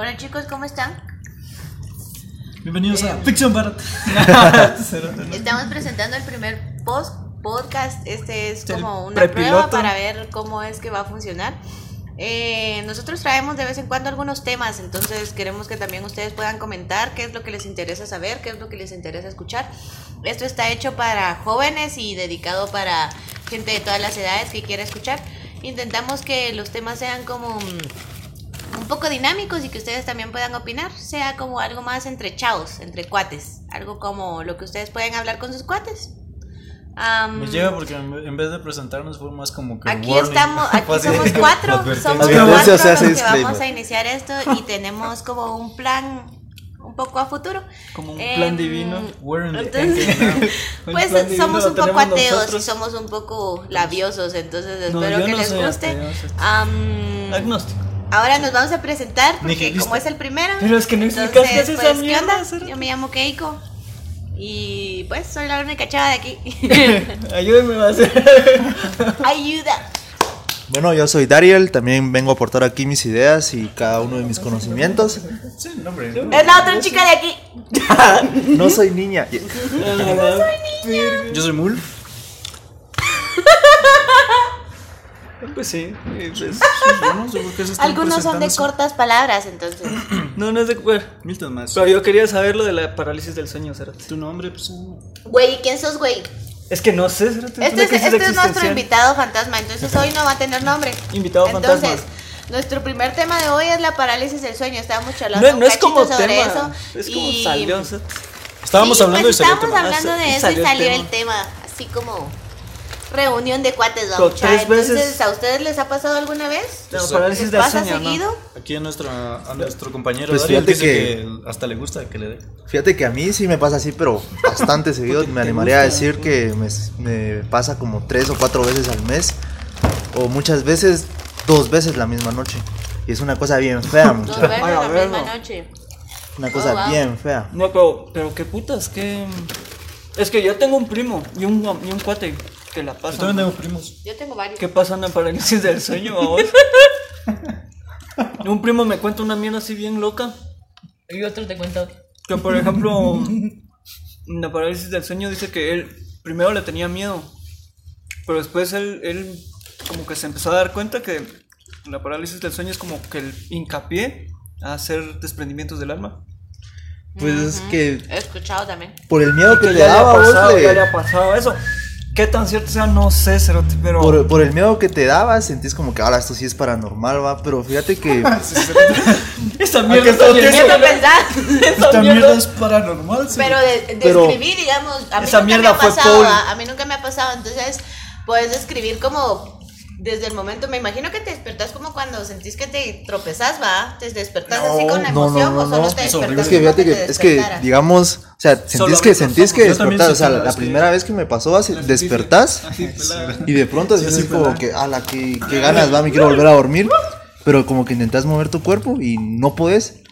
Hola chicos, ¿cómo están? Bienvenidos a Ficción Barata. Estamos presentando el primer post podcast. Este es como una prueba para ver cómo es que va a funcionar. Eh, nosotros traemos de vez en cuando algunos temas, entonces queremos que también ustedes puedan comentar qué es lo que les interesa saber, qué es lo que les interesa escuchar. Esto está hecho para jóvenes y dedicado para gente de todas las edades que quiera escuchar. Intentamos que los temas sean como mm, un poco dinámicos y que ustedes también puedan opinar, sea como algo más entre chavos, entre cuates, algo como lo que ustedes pueden hablar con sus cuates. Am, Me llega porque en vez de presentarnos fue más como que. Aquí warning. estamos, aquí somos cuatro, somos cuatro o sea, los que vamos a iniciar esto y tenemos como un plan un poco a futuro. Como un Em, plan divino. Entonces, pues plan somos un poco ateos y somos un poco labiosos, entonces espero que no les guste. Am, Agnóstico. Ahora nos vamos a presentar porque como es el primero. Pero es que no explicas entonces, qué es esa pues, ¿qué mierda. Yo me llamo Keiko y pues soy la única chava de aquí. Ayúdenme a hacer. Ayuda. Bueno, yo soy Dariel, también vengo a aportar aquí mis ideas y cada uno de mis conocimientos. Sí, no, hombre. Es la otra chica de aquí. No soy niña. Yo soy Mul. Pues sí. pues- no qué se están Algunos son de cortas palabras, entonces. No, no es de. Bueno, Milton más. pero yo quería saber lo de la parálisis del sueño, Cerati. Tu nombre, pues. Güey, ¿quién sos, güey? Es que no sé, Cerati. Este es, este es nuestro invitado fantasma, entonces hoy no va a tener nombre. Invitado entonces, fantasma. nuestro primer tema de hoy es la parálisis del sueño. Estábamos charlando No, un no es como sobre tema. eso. Es como y- salió. Estábamos Sí, hablando pues y salió el estábamos tema. hablando Ah, de eso y salió el salió tema. el tema, así como reunión de cuates, vamos. tres Entonces, veces- ¿a ustedes les ha pasado alguna vez? Parálisis ¿Les del pasa sueño, ¿no? seguido? Aquí a nuestro, a nuestro compañero Pues fíjate dice que- que... hasta le gusta que le dé. Fíjate que a mí sí me pasa así, pero bastante seguido. Me animaría a decir que me, me pasa como tres o cuatro veces al mes. O muchas veces, dos veces la misma noche. Y es una cosa bien fea, Dos mucha. veces Ay, a la ver, misma no. noche. Una cosa Oh, wow. bien fea. No, pero, pero qué putas, que. Es que yo tengo un primo y un, y un cuate que la Yo pasa. también tengo primos. Yo tengo varios. ¿Qué pasa en la parálisis del sueño, vos? un primo me cuenta una mierda así bien loca. Y otro te cuento. Que por ejemplo, en la parálisis del sueño dice que él primero le tenía miedo. Pero después él, él como que se empezó a dar cuenta que la parálisis del sueño es como que el hincapié a hacer desprendimientos del alma. Pues es que He escuchado también. por el miedo que Que te ya le ha daba, vos pasado, le- ya le ha pasado eso. ¿Qué tan cierto sea? No sé, Cerote, pero... por, por el miedo que te daba, sentís como que, ahora esto sí es paranormal, va. Pero fíjate que. Esa ¿A mierda está bien pensar. Esta mierda es paranormal, sí. Pero de, de Pero- escribir, digamos, a mí Esa nunca mierda me ha fue pasado, a mí nunca me ha pasado, entonces puedes escribir como desde el momento, me imagino que te despertás como cuando sentís que te tropezás, ¿va? Te despertás así con la no, emoción no, o solo no, te es despertás. Es que fíjate que, es que, digamos, o sea, sentís Solo que sentís que despertás. O sea, la, que- primera vez que me pasó, así, despertás Así, y de pronto Sí, así es como que, ala, qué, qué ganas, va, me quiero volver a dormir. Pero como que intentas mover tu cuerpo y no puedes.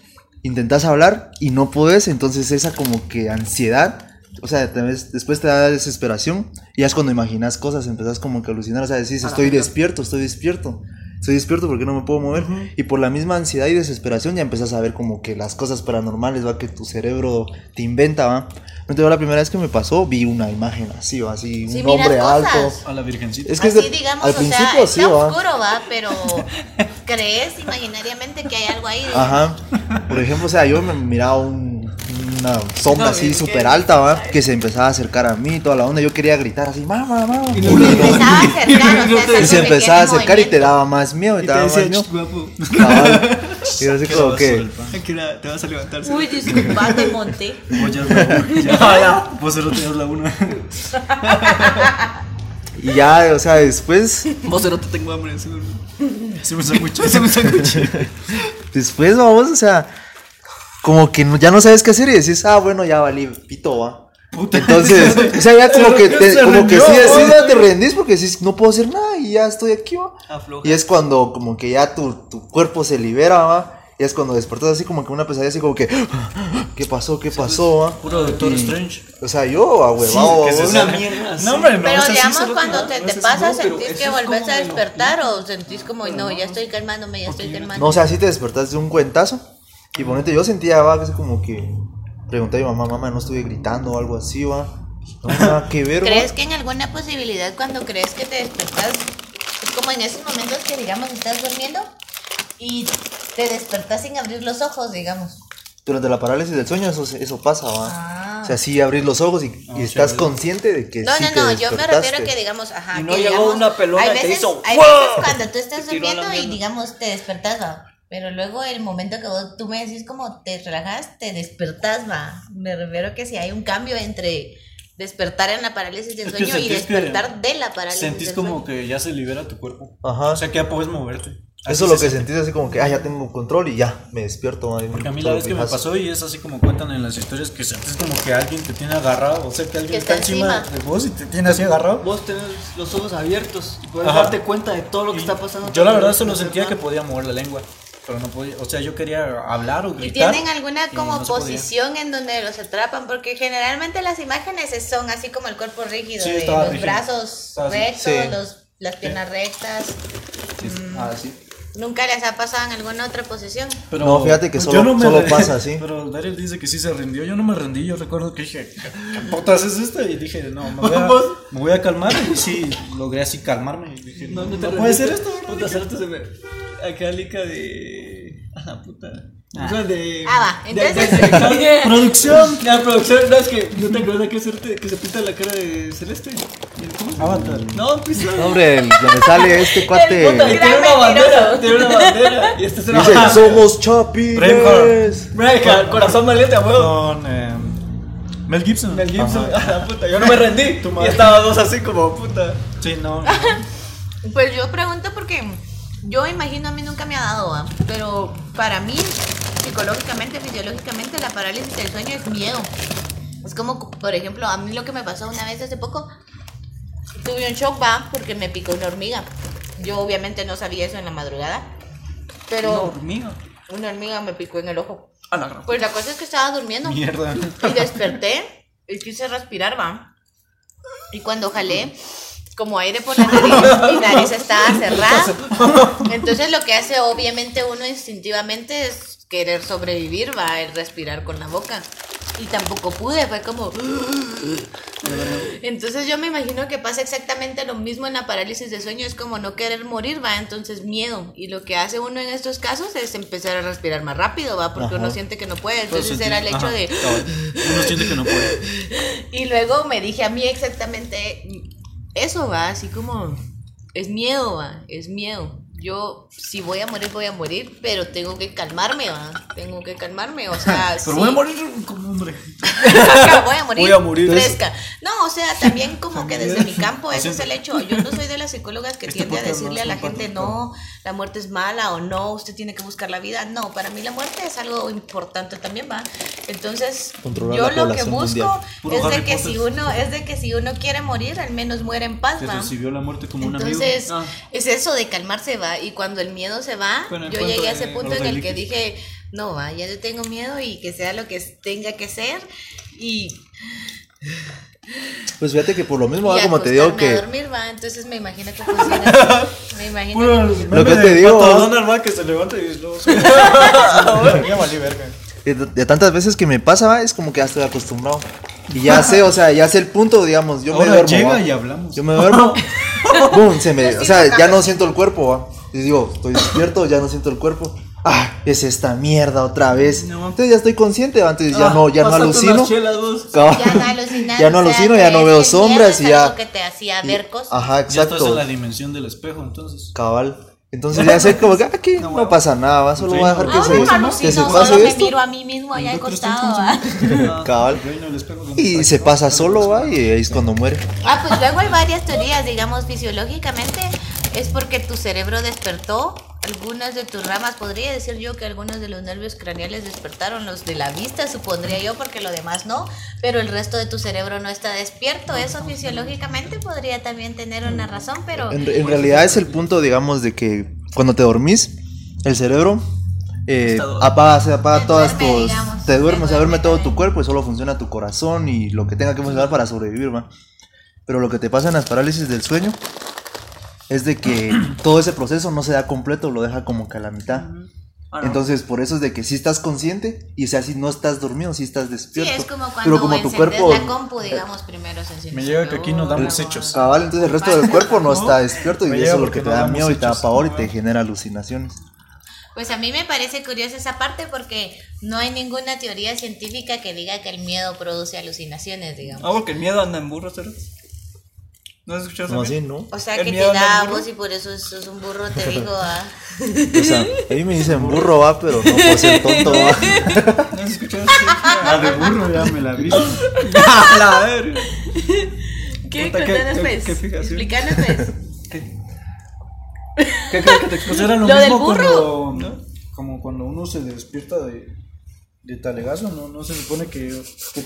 Intentas hablar y no puedes. Entonces esa como que ansiedad. O sea, te ves- después te da desesperación. Y ya es cuando imaginas cosas, empezás como que a alucinar. O sea, decís, estoy despierto, estoy despierto. Estoy despierto porque no me puedo mover. Y por la misma ansiedad y desesperación ya empezás a ver como que las cosas paranormales, va, que tu cerebro te inventa, va. Entonces, la primera vez que me pasó, vi una imagen así, va, así, Sí, un hombre cosas. alto. A la virgencita. Es que es Así de- digamos, al o sea, principio está sí, va. oscuro, va, pero crees imaginariamente que hay algo ahí. Ajá. Por ejemplo, o sea, yo me miraba un- una sombra No, así súper alta, ¿va? Que se empezaba a acercar a mí, toda la onda. Yo quería gritar así, mamá, mamá. Y Y, no- Se no- empezaba a acercar, o sea, es y algo se que empezaba a tiene acercar y te daba más miedo, y Y te te daba más miedo. "Ch, guapo. Cabal. Y yo así ¿Qué como que. te vas a levantar. Uy, disculpa, te monté. Vos solo tienes la una. Y ya, o sea, después. Vos no te tengo hambre, seguro. Se me hace mucho. Ese me sándwich. Después, vamos, o sea. Como que no- ya no sabes qué hacer y decís, ah, bueno, ya valí, pito, va. Puta. Entonces, o sea, ya como que, te, como que sí, sí, ya te rendís porque decís, no puedo hacer nada y ya estoy aquí, va. Afloja. Y es cuando como que ya tu, tu cuerpo se libera, va. Y es cuando despertas así como que una pesadilla así como que, ¿qué pasó? ¿Qué pasó? va? Puro Doctor Y- Strange. O sea, yo, a huevado, que se vos- Una mierda. No, hombre, no. Pero sí digamos cuando te, te si pasa, sentís que es volvés a de despertar o sentís como, no, ya estoy calmándome, ya estoy calmándome. No, o sea, sí te despertas de un cuentazo Y ponete, yo sentía, va, que es como que pregunté a mi mamá, mamá, no estuve gritando o algo así, va. No, nada que ver, va. ¿Crees que en alguna posibilidad cuando crees que te despertas, es como en esos momentos que digamos estás durmiendo y te despertas sin abrir los ojos, digamos? Durante la parálisis del sueño eso, eso pasa, va. Ah. O sea, sí abrir los ojos y, y Ah, estás sí, consciente de que No, sí no, te no, yo me refiero que digamos, ajá, Y no que llegó una pelona hay y te veces, hizo hay veces cuando tú estás a durmiendo y digamos te despertas, va. Pero luego el momento que vos, tú me decís como te relajas, te despertas, va. Me refiero que si hay un cambio entre despertar en la parálisis del sueño y sentís que despertar de la parálisis Sentís del como sueño. que ya se libera tu cuerpo. Ajá. O sea, que ya puedes moverte. Así Eso es lo se que siente. sentís así como que, ah, ya tengo control y ya, me despierto. Porque a mí la vez que me pasó y es así como cuentan en las historias que sientes como que alguien te tiene agarrado, o sea que alguien Que está, está encima, encima. de vos y te tiene así agarrado. Vos tenés los ojos abiertos y puedes Ajá. darte cuenta de todo lo que está pasando. Yo la verdad solo sentía que podía mover la lengua, pero no podía, o sea, yo quería hablar o ¿Y gritar. tienen alguna y como no posición en donde los atrapan? Porque generalmente las imágenes es- son así como el cuerpo rígido, Sí, de estaba los rígido. brazos rectos, Sí. los, las piernas rectas. Sí, Ah, sí. ¿Nunca les ha pasado en alguna otra posición? Pero No, fíjate que solo- solo re- pasa así. Pero Daryl dice que sí se rindió. Yo no me rendí. Yo recuerdo que dije, ¿qué putas es esto? Y dije, no, me voy a, me voy a calmar. Y sí, logré así calmarme. Y dije, no, No, no, no te puede ser esto, Puta, se me. Acá lica de. A la puta. O sea, de. Ah, va, de- entonces- de- de- Producción. La producción, no es que. ¿No te acuerdas que, hacerte- que se pinta la cara de Celeste? ¿El ¿Cómo? Avatar. No, pues. No, hombre, donde sale este Puta, cuate. y tiene una bandera, tiene una bandera. Y este es una Dice, bandera. somos chapines. Braveheart. Corazón valiente, a huevo. Con eh, Mel Gibson. Mel Gibson, Ajá. a la puta. Yo no me rendí. Tu Y estábamos así como puta. Sí, no. Pues yo pregunto porque yo imagino a mí nunca me ha dado, ¿va? pero para mí, psicológicamente, fisiológicamente, la parálisis del sueño es miedo. Es como, por ejemplo, a mí lo que me pasó una vez hace poco, tuve un shock, va, porque me picó una hormiga. Yo obviamente no sabía eso en la madrugada, pero hormiga. una hormiga me picó en el ojo. A la. Pues la cosa es que estaba durmiendo. Mierda. Y desperté y quise respirar, va. Y cuando jalé, como aire por la nariz, mi nariz estaba cerrada. Entonces lo que hace obviamente uno instintivamente es querer sobrevivir, va, el respirar con la boca. Y tampoco pude, fue como... Entonces yo me imagino que pasa exactamente lo mismo en la parálisis de sueño, es como no querer morir, va, entonces miedo. Y lo que hace uno en estos casos es empezar a respirar más rápido, va, porque Ajá. uno siente que no puede. Entonces era el hecho ajá, de... Uno siente que no puede. Y luego me dije a mí exactamente eso, va, así como es miedo, va, es miedo. Yo, si voy a morir, voy a morir, pero tengo que calmarme, va, tengo que calmarme, o sea, Pero sí. voy a morir como hombre. voy a morir, Voy a morir. fresca. No, o sea, también como que desde mi campo, ese es el hecho. Yo no soy de las psicólogas que Este tiende a no decirle a la gente, no, la muerte es mala o no, usted tiene que buscar la vida. No, para mí la muerte es algo importante también, va. Entonces, Controlar yo lo que busco es de que si uno, es de que si uno quiere morir, al menos muere en paz, va. recibió la muerte como un amigo. Entonces, Ah. es eso de calmarse, va. Y cuando el miedo se va, yo llegué a ese punto en el que dije, no, va, ya yo tengo miedo y que sea lo que tenga que ser. Y, Pues fíjate que por lo mismo, y como te digo acostarme a que. dormir, va. Entonces me imagino que funciona. Me imagino. Puro Lo que de te digo, va que se levanta y luego se. Ya valí verga. De, tantas veces que me pasa, va, es como que ya estoy acostumbrado. Y ya sé, o sea, ya sé el punto, digamos. Yo me duermo. llega va. y hablamos. Yo me duermo. Boom, se me. O sea, ya no siento el cuerpo, va. Y digo, estoy despierto, ya no siento el cuerpo. Ah, es esta mierda otra vez. No. Entonces ya estoy consciente, va, entonces ya Ah, no, ya no alucino. chelas. Ya no alucinas. Ya no o sea, alucino, ya no veo sombras y ya- que te hacía ver cosas. Ajá, Ya estás exacto. en la dimensión del espejo, entonces. Cabal. Entonces ya sé como que aquí no, pasa nada, va, solo Sí, voy a dejar no. que Ah, se, no, que se alucino, solo pase me esto. miro a mí mismo allá al costado. Cabal. Y se pasa solo, va, y ahí es cuando muere. Ah, pues luego hay varias teorías, digamos, fisiológicamente es porque tu cerebro despertó, algunas de tus ramas, podría decir yo que algunos de los nervios craneales despertaron, los de la vista supondría yo, porque lo demás no, pero el resto de tu cerebro no está despierto, eso fisiológicamente podría también tener una razón, pero... En, en realidad es el punto, digamos, de que cuando te dormís, el cerebro eh, apaga, se apaga Te todas duerme, tus... digamos, te duerme, se duerme todo tu cuerpo y solo funciona tu corazón y lo que tenga que funcionar para sobrevivir, va. Pero lo que te pasa en las parálisis del sueño es de que todo ese proceso no se da completo, lo deja como que a la mitad. Ah. Entonces, por eso es de que si estás consciente y o sea, si no estás dormido, si estás Sí, despierto. es como cuando pero como tu cuerpo la compu, digamos, primero se enciende. Me llega que aquí nos damos Luego- hechos. cabal, entonces el resto del cuerpo no está despierto y Me eso es lo porque que te no da miedo y te da pavor y te genera alucinaciones. Pues a mí me parece curiosa esa parte porque no hay ninguna teoría científica que diga que el miedo produce alucinaciones, digamos. Ah, porque el miedo anda en burros, ¿verdad? ¿No has escuchado eso? así, ¿no? O sea El que te da voz y por eso sos un burro, te digo, ah. O sea, a mí me dicen burro va, pero no puedo ser tonto va. ¿No has escuchado eso? Ah, de burro ya me la vi. A la verga. ¿Qué? Contanos qué- pues. Explícanos pues. ¿Qué? ¿Qué crees que te era lo, ¿Lo del mismo burro? cuando, ¿No? como cuando uno se despierta de, de talegazo, ¿no? No se supone que, que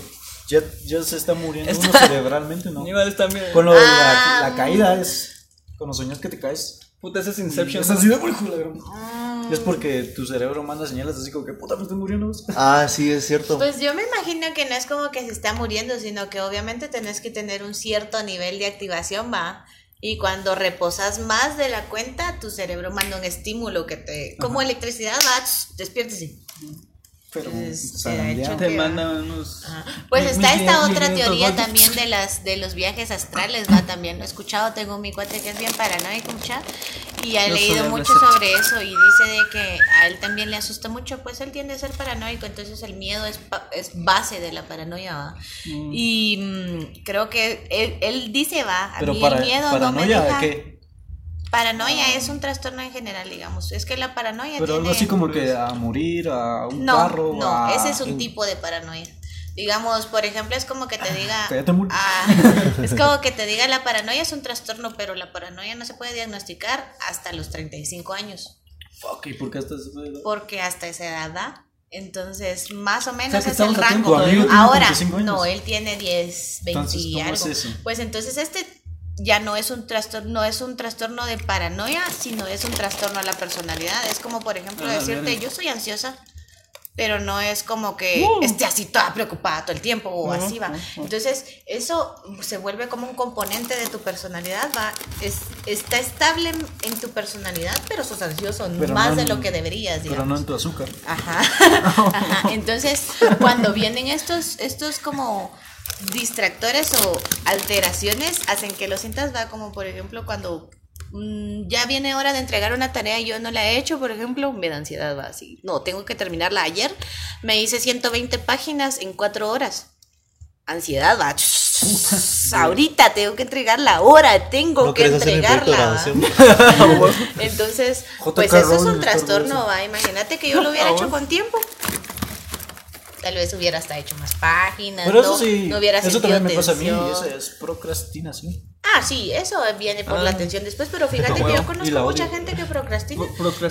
ya, ya se está muriendo uno cerebralmente, ¿no? Aníbal está bien. Con lo de Ah. la, la caída es cuando soñas que te caes. Puta, ese es Inception. Es así de "Uy, la gran-". Ah. Es porque tu cerebro manda señales así como que puta me estoy muriendo. Ah, sí, es cierto. Pues yo me imagino que no es como que se está muriendo, sino que obviamente tenés que tener un cierto nivel de activación, va. Y cuando reposas más de la cuenta, tu cerebro manda un estímulo que te. Como electricidad, va, despiértese. Pero Pues, zarandeado. se ha hecho Te que- manda unos. Pues está esta otra teoría también de las de los viajes astrales, va también lo he escuchado, tengo mi cuate que es bien paranoico, mucha, y ha leído mucho sobre eso y dice de que a él también le asusta mucho, pues él tiende a ser paranoico, entonces el miedo es, pa- es base de la paranoia, va. Mm. Y mm, creo que él, él dice, va, a Pero mí para, el miedo no me deja... Paranoia es un trastorno en general, digamos, es que la paranoia Pero algo tiene... así como que a morir, a un No, carro. no, a- ese es un tipo de paranoia. Digamos, por ejemplo, es como que te diga. cállate, mul. Ah, es como que te diga la paranoia es un trastorno, pero la paranoia no se puede diagnosticar hasta los 35 años, Fuck, ¿y por qué estás porque hasta esa edad da. Entonces, más o menos O sea, es el tiempo rango. Tiene Ahora, 35 años. no, él tiene 10, 20 Entonces, y ¿cómo algo. es eso? Pues entonces este ya no es un trastorno, no es un trastorno de paranoia, sino es un trastorno a la personalidad. Es como, por ejemplo, Ah, decirte, yo soy ansiosa, pero no es como que esté así toda preocupada todo el tiempo o así va. Entonces, eso se vuelve como un componente de tu personalidad, va. Es, está estable en, en tu personalidad, pero sos ansioso Pero más no de en- lo que deberías, Pero digamos. no en tu azúcar. Ajá. Ajá. Entonces, cuando vienen estos, estos como distractores o alteraciones, hacen que lo sientas, va como por ejemplo cuando mm, ya viene hora de entregar una tarea y yo no la he hecho, por ejemplo, me da ansiedad, va así. No, tengo que terminarla ayer. Me hice 120 páginas en cuatro horas. Ansiedad, va. Ahorita tengo que entregarla ahora, tengo ¿No que entregarla. Entonces, pues eso es un trastorno, va. Imagínate que yo lo hubiera hecho con tiempo. Tal vez hubiera hasta hecho más páginas. Pero no, eso sí, no hubiera eso también me pasa a mí, eso es procrastinación. Ah, sí, eso viene por la atención después, pero fíjate que yo conozco mucha gente que procrastina.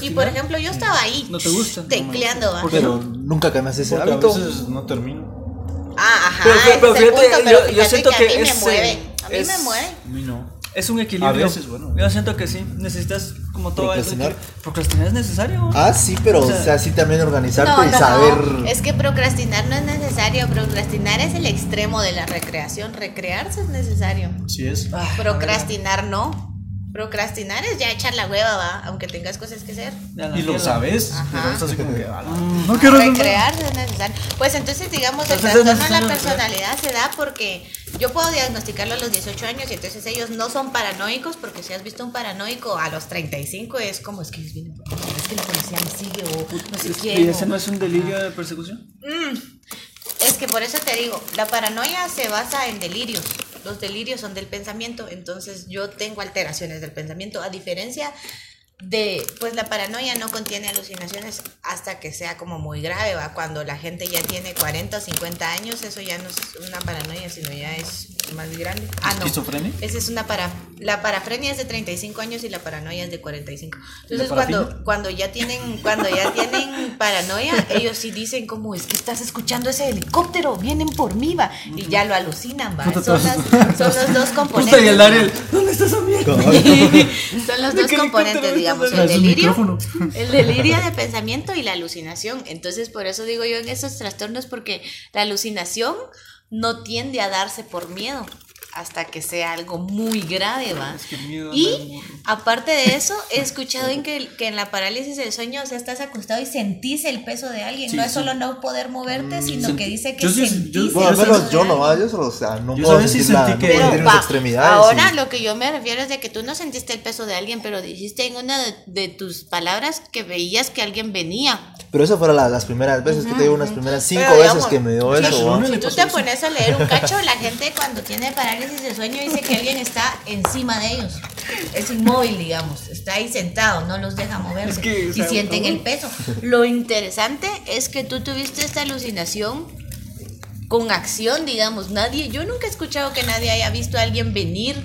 Y por ejemplo, yo estaba ahí. ¿No te gusta? Tecleando, va. Pero nunca cambias ese Porque a hábito. veces no termino. Ah, ajá. Pero- fíjate, punto, pero yo- siento que, que a mí me mueve. A mí es- me mueve. A mí no. Es un equilibrio. A veces, bueno. Yo siento que sí. Necesitas como todo. Procrastinar. Procrastinar es necesario. Ah, sí, pero O o sea, sí también organizarte No, y no, saber. no. Es que procrastinar no es necesario. Procrastinar es el extremo de la recreación. Recrearse es necesario. Sí es. Ah, Procrastinar no. Procrastinar es ya echar la hueva, va, aunque tengas cosas que hacer. Y lo sabes, Ajá. pero es así como que, "Ala, Mm. no quiero hacer nada". Recrearse es necesario. Pues entonces, digamos, el Entonces trastorno de la personalidad se da porque yo puedo diagnosticarlo a los 18 años y entonces ellos no son paranoicos porque si has visto un paranoico a los 35 es como es que es, bien- es que la policía me sigue o no sé quién. ¿Y ese no es un delirio de persecución? Es que por eso te digo, la paranoia se basa en delirios. Los delirios son del pensamiento, entonces yo tengo alteraciones del pensamiento, a diferencia de, pues la paranoia no contiene alucinaciones hasta que sea como muy grave, va. Cuando la gente ya tiene 40 o 50 años, eso ya no es una paranoia, sino ya es más grande. Ah, no. ¿Esquizofrenia? Esa es una para. La parafrenia es de 35 años y la paranoia es de 45. Entonces, ¿La cuando, cuando ya tienen cuando ya tienen paranoia, ellos sí dicen como es que estás escuchando ese helicóptero, vienen por mí, va. Y ya lo alucinan, va. Son, las- son los dos componentes. El Ariel, ¿dónde está esa mierda? Son los ¿De dos componentes, digamos, el delirio, el delirio de pensamiento y la alucinación. Entonces, por eso digo yo en esos trastornos, porque la alucinación no tiende a darse por miedo. hasta que sea algo muy grave, ¿va? Es que miedo Y aparte de eso, he escuchado en que, que en la parálisis del sueño, o sea, estás acostado y sentís el peso de alguien. Sí, no es sí. solo no poder moverte, sino sentí- que dice que yo sí- sentís yo- Bueno, peso menos yo no, yo solo, o sea, no Yo puedo si sentir la, sentí que- Pero extremidades. ahora lo que yo me refiero es de que tú no sentiste el peso de alguien, pero dijiste en una de, de tus palabras que veías que alguien venía. Pero eso fueron la- las primeras veces que te digo, unas primeras cinco Pero, veces digamos, que me dio eso. Si tú te pones a leer un cacho, la gente cuando tiene parálisis de sueño dice que alguien está encima de ellos. Es inmóvil, digamos. Está ahí sentado, no los deja moverse. Es que, y sienten el peso. Lo interesante es que tú tuviste esta alucinación con acción, digamos. Nadie, yo nunca he escuchado que nadie haya visto a alguien venir.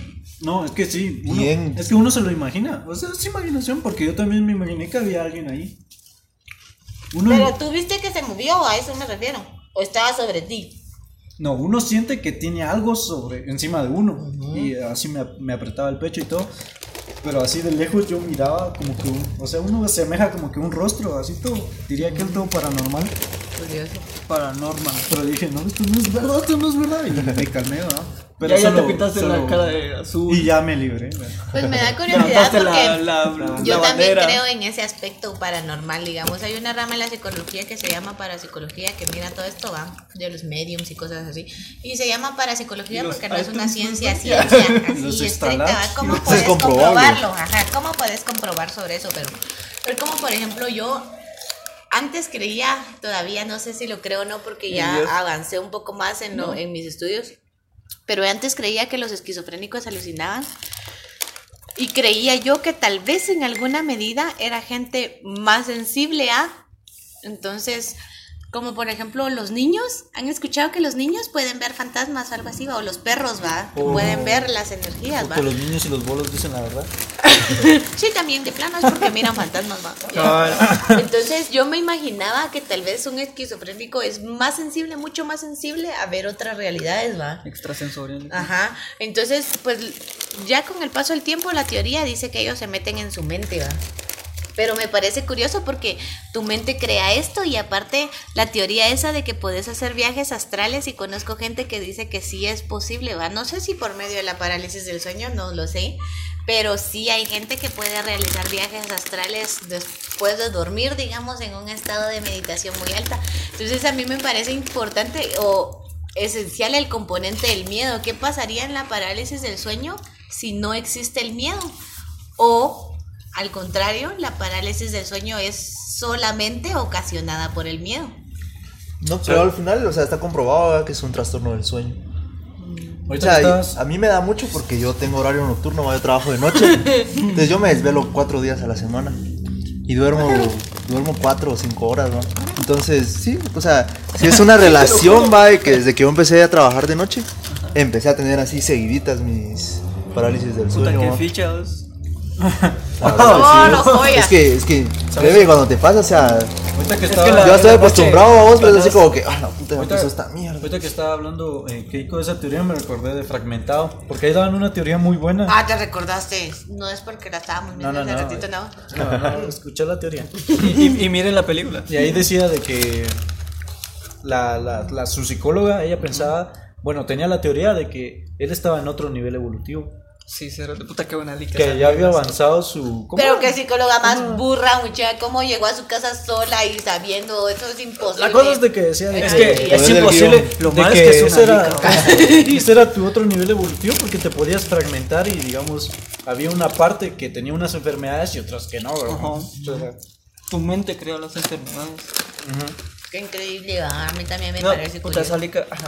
No, es que sí. uno- Bien. Es que uno se lo imagina. O sea, es imaginación, porque yo también me imaginé que había alguien ahí. Uno, Pero tú viste que se movió, a eso me refiero. O estaba sobre ti. no, uno siente que tiene algo sobre encima de uno. Y así me, me apretaba el pecho y todo. Pero así de lejos yo miraba como que un. O sea, uno asemeja como que un rostro, así todo. Diría que es todo paranormal. Curioso. Paranormal. Pero dije, no, esto no es verdad, esto no es verdad. Y me calmé, ¿verdad? Pero ya, ya solo- te pintaste la solo- cara de azul. Y ya me libré. Pues me da curiosidad porque la, la, la yo también creo en ese aspecto paranormal, digamos. Hay una rama en la psicología que se llama parapsicología que mira todo esto, va, de los mediums y cosas así. Y se llama parapsicología Los porque no es una ciencia, ¿no? ciencia, Los así estricta, ¿va? ¿Cómo Es puedes comprobarlo? Ajá, ¿cómo puedes comprobar sobre eso? Pero, pero como por ejemplo yo antes creía, todavía no sé si lo creo o no, porque ya Dios. avancé un poco más en, lo- en mis estudios, pero antes creía que los esquizofrénicos alucinaban y creía yo que tal vez en alguna medida era gente más sensible a, entonces, como por ejemplo los niños, ¿han escuchado que los niños pueden ver fantasmas o algo así? va? O los perros, ¿va? Oh. Pueden ver las energías, ¿va? Porque los niños y los bolos dicen la verdad. Sí, también de plano es porque miran fantasmas, ¿va? Entonces yo me imaginaba que tal vez un esquizofrénico es más sensible, mucho más sensible a ver otras realidades, ¿va? Extrasensorial. Ajá. Entonces, pues ya con el paso del tiempo la teoría dice que ellos se meten en su mente, ¿va? Pero me parece curioso porque tu mente crea esto y aparte la teoría esa de que puedes hacer viajes astrales y conozco gente que dice que sí es posible, ¿va? No sé si por medio de la parálisis del sueño, no lo sé, pero sí hay gente que puede realizar viajes astrales después de dormir, digamos, en un estado de meditación muy alta. Entonces a mí me parece importante o esencial el componente del miedo. ¿Qué pasaría en la parálisis del sueño si no existe el miedo? O al contrario, la parálisis del sueño es solamente ocasionada por el miedo. No, pero al final, o sea, está comprobado ¿verdad? que es un trastorno del sueño. O Ahorita sea, a mí me da mucho porque yo tengo horario nocturno, yo trabajo de noche. Entonces yo me desvelo cuatro días a la semana. Y duermo, duermo cuatro o cinco horas, ¿no? Entonces, sí, o sea, si es una relación, va, de que desde que yo empecé a trabajar de noche, empecé a tener así seguiditas mis parálisis del Puta, sueño. qué ¿va? fichas. Oh, sí. no joya. Es que, es que, créeme, cuando te pasa, o sea, ahorita que Es estaba, que la- yo estoy acostumbrado a vos, pero es así como que, ah, la puta, me Ahorita- pasó esta mierda. Ahorita que estaba hablando eh, Keiko de esa teoría me recordé de fragmentado. Porque ahí daban una teoría muy buena. Ah, te recordaste. No es porque la estábamos No, viendo no, hace no. ratito, no. No, no, escuché la teoría. Y, y- y miren la película. Y ahí decía de que la, la, la- su psicóloga, ella pensaba, bueno, tenía la teoría de que él estaba en otro nivel evolutivo. Sí, cero de puta que buena lica. Que ya había avanzado su... ¿cómo Pero qué psicóloga más burra, muchacha. ¿Cómo llegó a su casa sola y sabiendo? Eso es imposible. La cosa es de que decía de Es que, que es imposible. Lo de malo que es que es ese una era, ese era tu otro nivel evolutivo porque te podías fragmentar y digamos había una parte que tenía unas enfermedades y otras que no, ¿verdad? Ajá. Entonces, Tu mente creó las enfermedades. Qué increíble, va. a mí también me No, parece puta, curioso.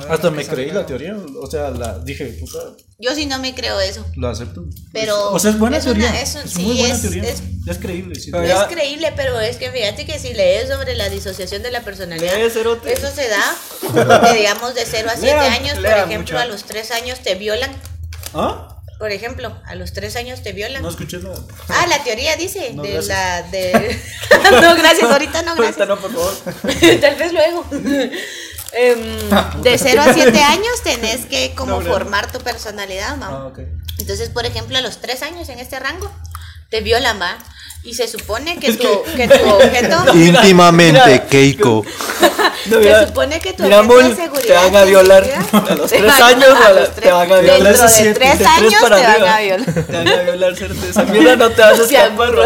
hasta me creí la teoría, o sea, la dije, puta, Yo sí no me creo eso. lo acepto. Pero o sea, es buena es una- teoría. es un- es sí, muy buena es- teoría. es- Es, creíble, sí. Pero Es creíble, pero es que fíjate que si lees sobre la disociación de la personalidad, Lee, cerote. eso se da, porque digamos de 0 a 7 Lea, años, por ejemplo, mucho. a los 3 años te violan. ¿Ah? Por ejemplo, a los 3 años te violan. No escuché nada. Ah, la teoría dice No, de gracias. la de No, gracias, ahorita no, Ahorita gracias. no, por favor. Tal vez luego. Em, de 0 a 7 años tenés que como No, formar tu personalidad, ¿no? Ah, ok. Entonces, por ejemplo, a los 3 años en este rango, te violan, va. Y se supone que tu, que tu objeto. Íntimamente, Mira, Keiko. No, se mira, supone que tu mira, objeto de seguridad. te van a violar a los te tres van a- años, a los te tres- van a violar. Dentro de tres años te para van arriba. a violar. Te van a violar, certe. Esa mierda no te vas a escapar, ¿no?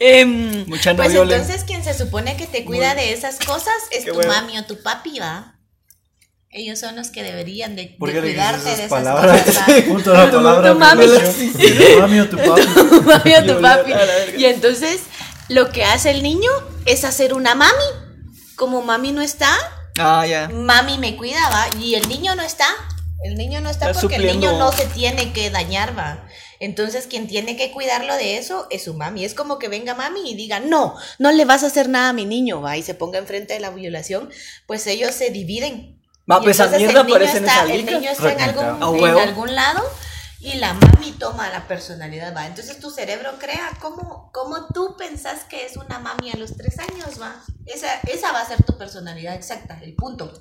Em, Mucha no pues violen. entonces quien se supone que te cuida de esas cosas es Qué tu bueno. mami o tu papi, ¿va? Ellos son los que deberían de, ¿Por de cuidarte de esas palabras? cosas. Junto a la palabra tu mami. Tu mami o tu papi. Tu mami o tu papi. Y entonces lo que hace el niño es hacer una mami. Como mami no está, Ah, mami me cuida, ¿va? Y el niño no está. El niño no está Está porque el niño no se tiene que dañar, ¿va? Entonces, quien tiene que cuidarlo de eso es su mami. Es como que venga mami y diga, no, no le vas a hacer nada a mi niño, ¿va? Y se ponga enfrente de la violación, pues ellos se dividen. Va, pues entonces mierda el niño aparece en esa El niño está en algún. A en algún lado y la mami toma la personalidad, ¿va? Entonces tu cerebro crea cómo, cómo tú pensás que es una mami a los tres años, ¿va? Esa, esa va a ser tu personalidad exacta, el punto.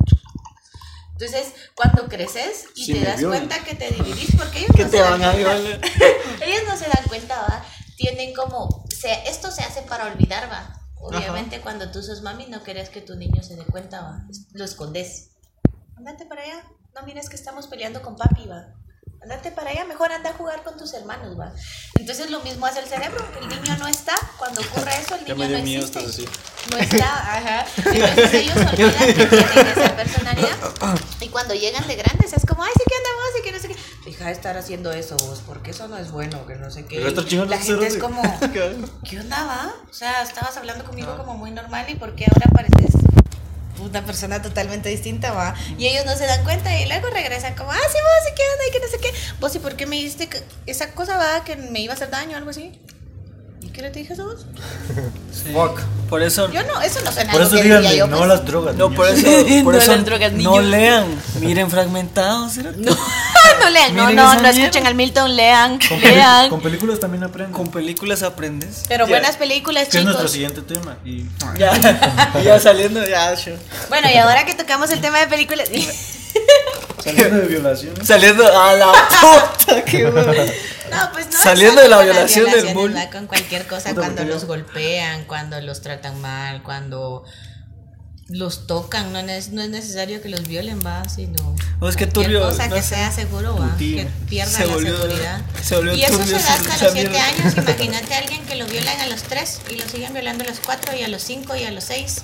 Entonces, cuando creces y te das cuenta que te dividís, porque ellos no te se van dan a ellos no se dan cuenta, ¿va? Tienen como, se, esto se hace para olvidar, ¿va? Obviamente cuando tú sos mami no querés que tu niño se dé cuenta, ¿va? Lo escondes. Andate para allá, no mires que estamos peleando con papi, ¿va? Andate para allá, mejor anda a jugar con tus hermanos, ¿va? Entonces lo mismo hace el cerebro, el niño no está, cuando ocurre eso el niño no miedo existe. así. No está, ajá. Entonces ellos olvidan que tienen esa personalidad. Y cuando llegan de grandes es como, ay, sí que andamos, y que no sé qué. Deja de estar haciendo eso vos, porque eso no es bueno, que no sé qué. La gente es como, sí. ¿qué onda va? O sea, estabas hablando conmigo como muy normal y por qué ahora pareces una persona totalmente distinta, va. Y ellos no se dan cuenta y luego regresan como, ah, sí, vos, y qué onda, y que no sé qué. Vos, ¿y por qué me dijiste que esa cosa va que me iba a hacer daño o algo así? ¿Y qué le dije a vos? Fuck. Por eso. Yo no, eso no suena Por eso díganle, yo, no pues. las drogas. No, niños. por eso. Por No eso las drogas, no lean. Miren fragmentados. ¿sí? No, no lean, no, no, no escuchen al Milton, lean, Con, lean. con películas también aprenden. Con películas aprendes. Pero Ya. buenas películas, que es nuestro chicos. siguiente tema. Y Ya, ya saliendo, ya, sure. Bueno, y ahora que tocamos el tema de películas. saliendo de violaciones. Saliendo a la puta, qué bueno. No, pues no. Saliendo de la violación del violaciones, bull. va, Con cualquier cosa, cuando los golpean, cuando los tratan mal, cuando los tocan, no es, no es necesario que los violen, va, sino. Oh, es que turbio, cosa no que sea seguro, va, que pierdan Se la volvió- seguridad. y eso se da hasta los 7 mierda. años. Imagínate a alguien que lo violan a los 3 y lo siguen violando a los 4 y a los 5 y a los 6.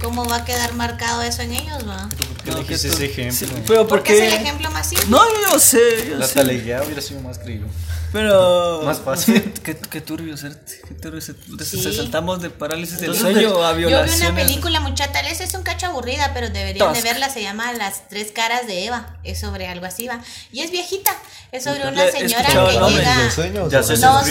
¿Cómo va a quedar marcado eso en ellos, va? ¿Por qué No, elegiste que ese ejemplo? sí, pero Porque es el ejemplo más simple. No, yo sé, yo La sé. talegueada hubiera sido más creíble. Pero. Más fácil. Qué, qué turbio ser. Qué turbio ser. Sí. Se saltamos de parálisis del sueño a Yo vi una violaciones. película, mucha tal vez es un cacho aburrida, pero deberían de verla, se llama Las tres caras de Eva, es sobre algo así, va. Y es viejita, es sobre una señora que llega... ¿Del sueño? Ya sé, No, sí.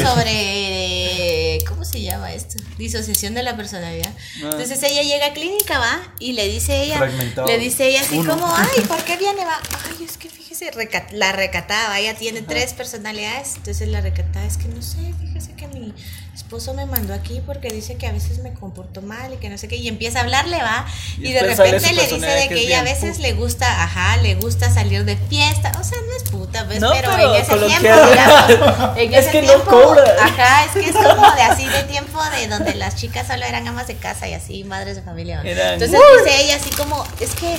¿Cómo se llama esto? Disociación de la personalidad. Ah. Entonces ella llega a clínica, va, y le dice ella... Fragmentado. Le dice ella así Uno. como, ay, ¿por qué viene? Va, ay, es que fíjese, la recatada, ella tiene tres personalidades, entonces la recatada es que no sé, fíjese que mi esposo me mandó aquí porque dice que a veces me comporto mal y que no sé qué, y empieza a hablarle, va, Y y, de repente le dice de que ella a veces le gusta, ajá, le gusta salir de fiesta, o sea, no es puta, pues, No, pero, pero en ese tiempo, digamos, en Es ese que no tiempo, cobra. ajá, es que es como de así de tiempo de donde las chicas solo eran amas de casa y así, madres de familia, entonces dice ella así como, es que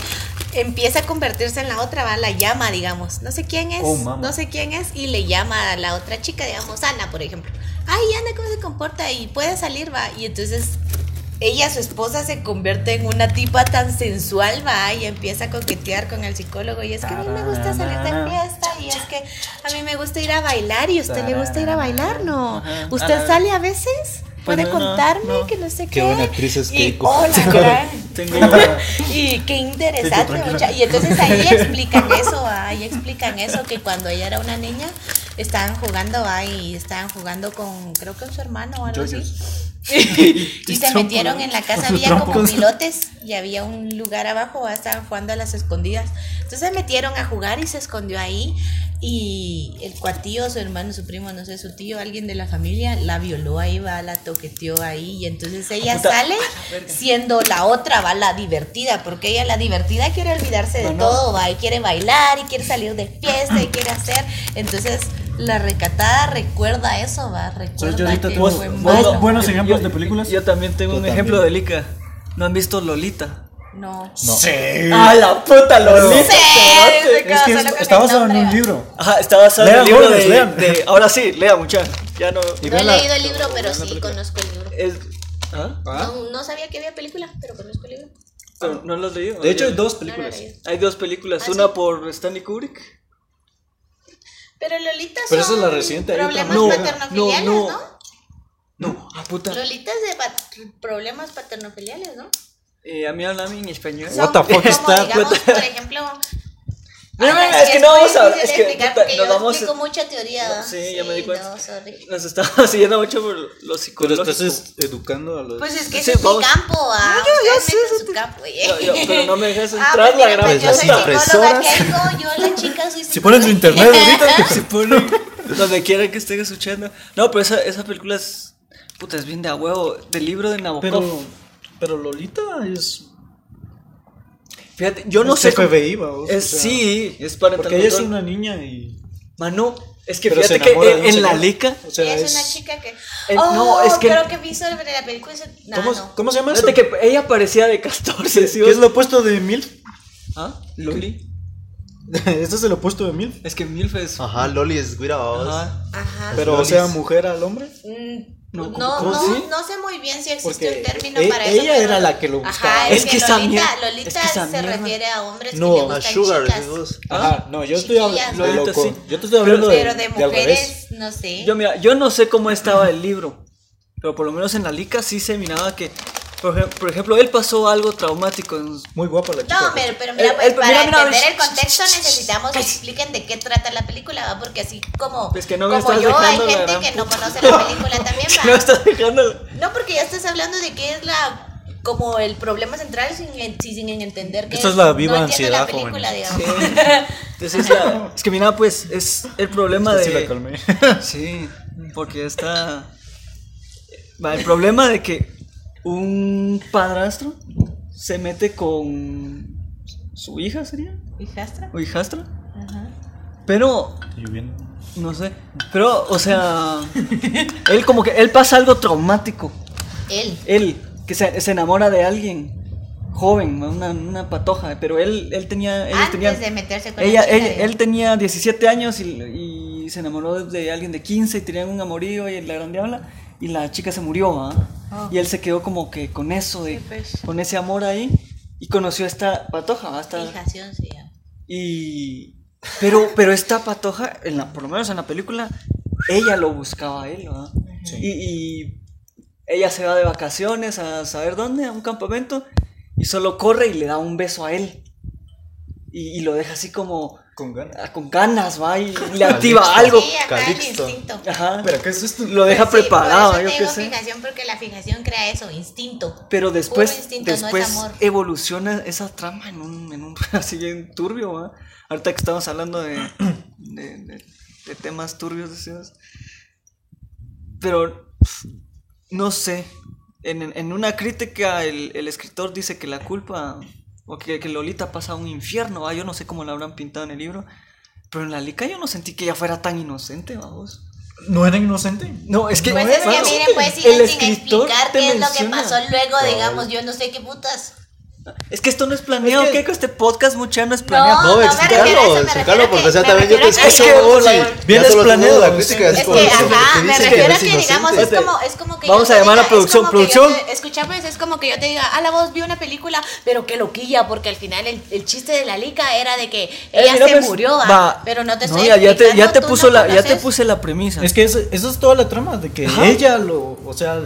empieza a convertirse en la otra, va, la llama, digamos, no sé quién es, Oh, no sé quién es, y le llama a la otra chica, digamos, Ana, por ejemplo. Ay, Ana, ¿cómo se comporta? Y puede salir, va, y entonces ella, su esposa, se convierte en una tipa tan sensual, va, y empieza a coquetear con el psicólogo, y es que a mí me gusta salir de fiesta, y es que a mí me gusta ir a bailar, y a usted le gusta ir a bailar, ¿no? ¿Usted sale a veces? ¿Puede contarme? no. Que no sé Qué qué. buena actriz es Y, Keiko. la gran. Tengo. Y qué interesante, mucha- Y entonces ahí explican eso, ahí explican eso, que cuando ella era una niña, estaban jugando ahí, estaban jugando con, creo que con su hermano o algo así. y se metieron en la casa, había como pilotes y había un lugar abajo, estaban jugando a las escondidas. Entonces se metieron a jugar y se escondió ahí. Y el cuatío, su hermano, su primo, no sé, su tío, alguien de la familia, la violó ahí, va, la toqueteó ahí. Y entonces ella Puta, sale siendo la otra, va, la divertida, porque ella, la divertida, quiere olvidarse de No, no. todo, va, y quiere bailar, y quiere salir de fiesta, y quiere hacer. Entonces La recatada recuerda eso, va, recuerda yo ahorita que tengo fue malo. buenos ejemplos Yo- de películas. Yo también tengo Yo un también. ejemplo de Lika. ¿No han visto Lolita? No. Sí. ¡Ah, la puta Lolita! Sí, cerote! ese Es que es- está basado en un libro. Ajá, está basado en el libro de, lean. de- Ahora sí, lea mucha. Ya no. No he la- leído el libro, pero sí conozco el libro. Es, ¿Ah? No, no sabía que había película, pero conozco el libro. Pero ¿No lo has leído? De hecho, hay dos No lo películas. Hay dos películas. ¿Ah, una sí? por Stanley Kubrick. Pero Lolita Pero esa es la reciente, problemas No, paternofiliales, no, ¿no? no. No, ah, puta. Lolita es de pat- problemas paternofiliales, ¿no? Eh, a mí háblame en español. What the fuck está, digamos, por ejemplo... No, no, Ay, no, es que no vamos a- es que, nos yo vamos- explico mucha teoría. Sí, ya me di cuenta. Nos estaba siguiendo mucho por lo Pero psicológico. estás es- educando a los. Pues es que ese es vamos. mi campo, ¿ah? Ustedes meten su campo. Yo- yo- pero no me dejas Ah, entrar, pues la mira, gran pues yo soy psicóloga, yo la chica soy Si ponen su internet ahorita, Se pone donde quiera que estén escuchando. No, pero esa, esa película es. Puta, es bien de a huevo. Del libro de Nabokov. Pero, Lolita es. Fíjate, yo no es sé. cómo- FBI, vamos, Es, o sea, sí, es para Porque ella es una niña y. Mano, es que Pero fíjate que en, en la lica. O sea, es, es. una chica que. Eh, oh, no, es que- Creo que vi sobre la película. y se- No, ¿Cómo, no. ¿Cómo se llama eso? Fíjate que ella parecía de 14, ¿sí? ¿Qué es lo opuesto de MILF? ¿Ah? Loli. este es el opuesto de MILF. Es que Milf es. Ajá, Loli es güira. Ajá. Ajá. Pero, o sea, mujer al hombre. Mm, No, No, ¿cómo- no, cómo no, sí? sé muy bien si existe Porque un término e- para eso. ella pero- era la que lo buscaba. Ajá, Es es, que que, Lolita, mier- Lolita es que se mierda. refiere a hombres No, que le a gustan Sugar, chicas. esos. Ajá, no, yo estoy hablando de loco. Sí. Yo te estoy hablando de, Pero de de al revés. mujeres, no sé. Yo, mira, yo no sé cómo estaba el libro. Pero por lo menos en la lica sí se miraba que. Por, ejem- por ejemplo, él pasó algo traumático. Muy guapa la chica. No, pero, pero mira, pues, eh, para mira, mira, entender el contexto necesitamos que expliquen de qué trata la película, ¿va? Porque así como, Es que no me como estás yo, hay gente gran que no conoce la película también, No ¿va? estás dejando. No, porque ya estás hablando de qué es la como el problema central sin, sí, sin entender que Esto es la viva no ansiedad, la película, jóvenes. digamos. Entonces, es, la- es que mira, pues es el problema Esta de. sí la calmé. Sí, porque está. Va, el problema de que un padrastro se mete con su hija, ¿sería? ¿Hijastra? ¿O hijastra? Ajá. Pero, no sé. Pero, o sea, él como que, él pasa algo traumático. Él. Él, que se, se enamora de alguien joven, una, una patoja, pero él, él tenía... Antes tenían, de meterse con ella, la chica, ella- digamos. él tenía 17 años y, y se enamoró de alguien de 15 y tenían un amorío y la gran diabla y la chica se murió, ¿ah? Oh. Y él se quedó como que con eso, de, Sí, pues. con ese amor ahí y conoció a esta patoja, ¿ah? Esta- Fijación, sí. ya. y... Pero, pero esta patoja, en la, por lo menos en la película, ella lo buscaba a él, ¿ah? Sí. Y, y ella se va de vacaciones a saber dónde, a un campamento, y solo corre y le da un beso a él. Y, y lo deja así como Con ganas. ah, con ganas, va, y le activa algo. Sí, acá el Calixto. instinto. Ajá. Pero, ¿qué es esto? Lo deja Sí, por preparado, eso yo te qué digo sé. fijación porque la fijación crea eso, instinto. Pero después, instinto, no es después amor. evoluciona esa trama en un, en un así bien turbio, ¿va? Ahorita que estamos hablando de, de, de- de temas turbios, decías. Pero no sé. En, en una crítica el, el escritor dice que la culpa o que, que Lolita pasa a un infierno, ¿va? Yo no sé cómo la habrán pintado en el libro. Pero en la lica yo no sentí que ella fuera tan inocente, vamos. ¿No era inocente? No, es que. Pues No es es que miren, pues El siguen sin explicar qué es lo que pasó luego, digamos, yo no sé qué putas. Es que esto no es planeado, Es que- este podcast mucho no es No, planeado. No, no, a a porque que- o sea, también yo te a escucho Es que vos y bien ya solo desplaneado, tengo la crítica, Es como que, ajá, me refiero a que, digamos, es como, es como que Vamos a llamar a producción, es producción. te- escucha, pues, es como que yo te diga, ah, la voz vi una película, pero qué loquilla, porque al final el, el chiste de la lica era de que Eh, ella se pues, murió, ¿va? va. pero no te No, estoy ya, ya te, ya te puso no la, ya te puse la premisa. Es que eso, eso es toda la trama, de que Ajá. ella lo, o sea,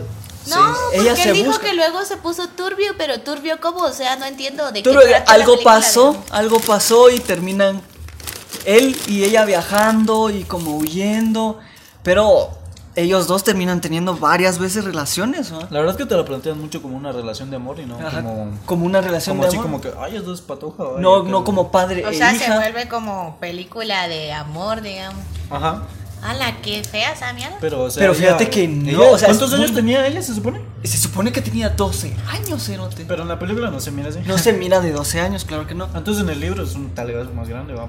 No, Sí, ella porque se él dijo busca. que luego se puso turbio, pero turbio cómo, o sea, no entiendo de qué trata algo pasó, algo pasó y terminan él y ella viajando y como huyendo, pero ellos dos terminan teniendo varias veces relaciones, ¿no? la verdad es que te lo plantean mucho como una relación de amor y no Ajá, como, como una relación como de así amor. como que, ay, es dos patoja. ay, no, acá". no como padre O e sea, se vuelve como película de amor, digamos. Ajá, ¡Hala, qué fea esa mierda! pero o sea. Pero ella- fíjate que no, ella- o sea, ¿Cuántos es años muy- tenía ella, se supone? Se supone que tenía 12 años, cerote. Pero en la película no se mira así. No se mira de 12 años, claro que no. Entonces en el libro es un tal vez más grande, va.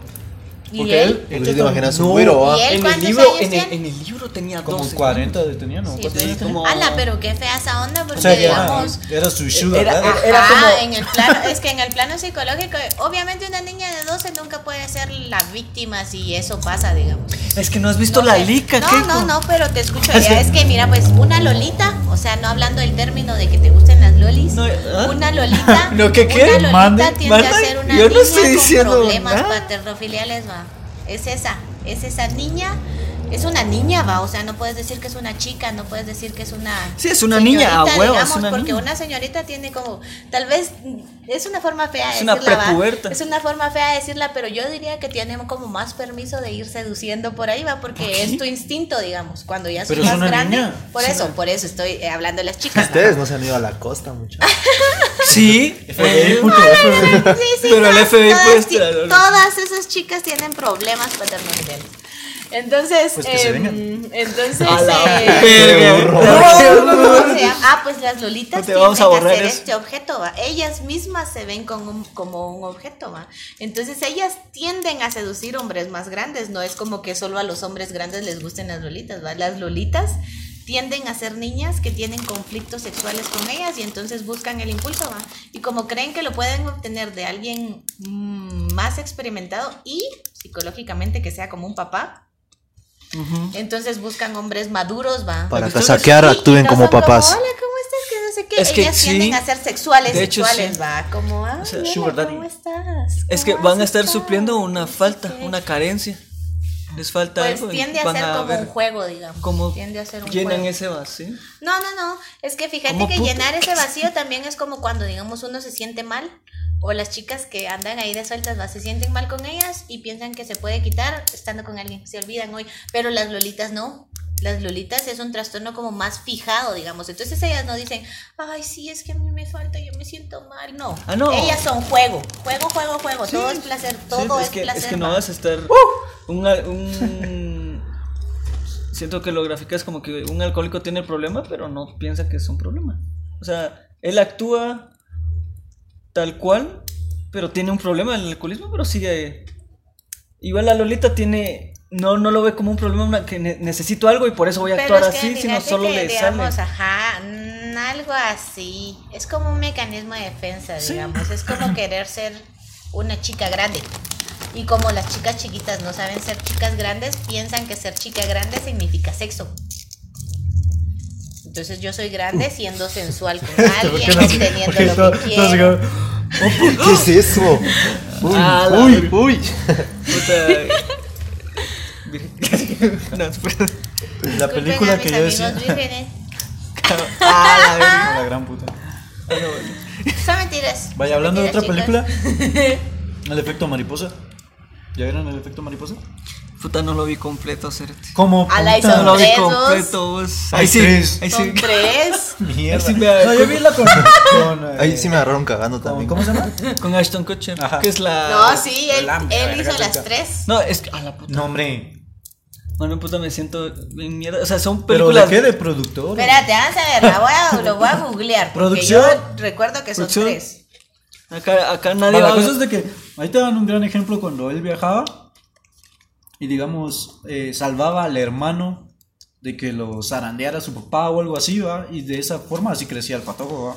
Pues. ¿Y Porque él? él, Porque él si te imaginas un No, güero, ¿va? ¿Y él En el libro, en el, en el libro tenía como 12. 40 de tenía, ¿no? Sí, ¿Cuántos pues, tenía? como- Ala, pero qué fea esa onda, porque O sea, era, digamos. era su sugar Era- era Ajá, como- en el plano, es que en el plano psicológico, obviamente una niña de 12 nunca puede ser la víctima si eso pasa, digamos. Es que no has visto No la sé. lica, No, Keiko. no, no, pero te escucho. ya, Es que mira, pues una lolita, o sea, no hablando del término de que te gusten las lolis, No, ¿ah? una lolita, No, ¿qué, qué? una lolita Mande, tiende mande. a ser una Yo no niña estoy con diciendo problemas nada. paternofiliales, va. Es esa, es esa niña. Es una niña, va, o sea, no puedes decir que es una chica, no puedes decir que es una. Sí, es una niña, a huevo, es una porque niña. una señorita tiene como, tal vez, es una forma fea de Es una decirla, va. prepuberta. Es una forma fea de decirla, pero yo diría que tiene como más permiso de ir seduciendo por ahí, va, porque es tu instinto, digamos, cuando ya sos Pero es más una grande. niña. Por eso, por eso estoy eh, hablando de las chicas. Ustedes no se han ido a la costa, muchachos. Sí, FBI, eh, puto. Sí, sí, Pero el FBI todas puede estar- Todas esas chicas tienen problemas paternofiliales. Entonces, Pues em, entonces, eh, verga. ¿cómo se llama? Ah, pues las lolitas No te vamos a borrar eso. este objeto, ¿va? Ellas mismas se ven con un- como un objeto, ¿va? Entonces ellas tienden a seducir hombres más grandes, no es como que solo a los hombres grandes les gusten las lolitas, ¿va? Las lolitas tienden a ser niñas que tienen conflictos sexuales con ellas y entonces buscan el impulso, ¿va? Y como creen que lo pueden obtener de alguien mm, más experimentado y psicológicamente que sea como un papá, entonces buscan hombres maduros, ¿va? Para que casaquear, actúen no como papás. Hola, ¿cómo estás? Que no sé qué. Es que Ellas sí. tienden a ser sexuales, De hecho, sexuales, sí. va. Como, ah, sea. ¿cómo estás? Es que ¿Cómo van a estar estado? supliendo una falta, una carencia. Les falta Pues algo. tiende a ser como ver un juego, digamos. cómo tiende a ser un llenan juego. ese vacío. No, no, no. Es que fíjate Como que puto. llenar ese vacío también es como cuando, digamos, uno se siente mal. O las chicas que andan ahí de sueltas, ¿va? se sienten mal con ellas y piensan que se puede quitar estando con alguien. Se olvidan hoy. Pero las lolitas no. Las lolitas es un trastorno como más fijado, digamos. Entonces ellas no dicen, ay, sí, es que a mí me falta, yo me siento mal. No. Ah, no. Ellas son juego. Juego, juego, juego. Sí. Todo es placer. Sí, Todo es, es, que, placer. es que no ¿va? vas a estar. Al- un- siento que lo graficas como que un alcohólico tiene el problema, pero no piensa que es un problema. O sea, él actúa tal cual, pero tiene un problema del alcoholismo, pero sigue. Igual la Lolita tiene. No, no lo ve como un problema, una- que ne- necesito algo y por eso voy a Pero actuar es que así, sino solo que, le digamos, sale. ajá, mm, algo así. Es como un mecanismo de defensa, Sí. digamos. Es como querer ser una chica grande. Y como las chicas chiquitas no saben ser chicas grandes, piensan que ser chica grande significa sexo. Entonces yo soy grande siendo sensual con alguien, obteniendo lo que quiero. ¿Qué es eso? Uy, Ah, uy, verga. uy. No, espera. La película que yo decía. Ah, la verga. La gran puta. Bueno. Son mentiras. Vaya, son hablando de otra mentiras, película. El efecto mariposa. ¿Ya vieron el efecto mariposa? Puta, no lo vi completo, y puta. son No lo vi completo, vos. Ahí sí, ahí sí. tres. Mierda. Ahí sí me- No, yo vi la con. con, eh, Ahí sí me agarraron cagando con- también. ¿Cómo se llama? Con Ashton Kutcher, Ajá. que es la... No, sí, él, la él hizo las tres. No, es que... A la puta. No, hombre. Bueno, puta, me siento bien mierda. O sea, son ¿Pero películas... de qué? ¿De productor? Espérate, vamos a ver, la voy a, lo voy a googlear. Porque Producción. yo recuerdo que son Producción. tres. Acá, acá nadie Bueno, va la cosa es de que ahí te dan un gran ejemplo cuando él viajaba y digamos eh, salvaba al hermano de que lo zarandeara su papá o algo así, ¿va? Y de esa forma así crecía el patojo, ¿va?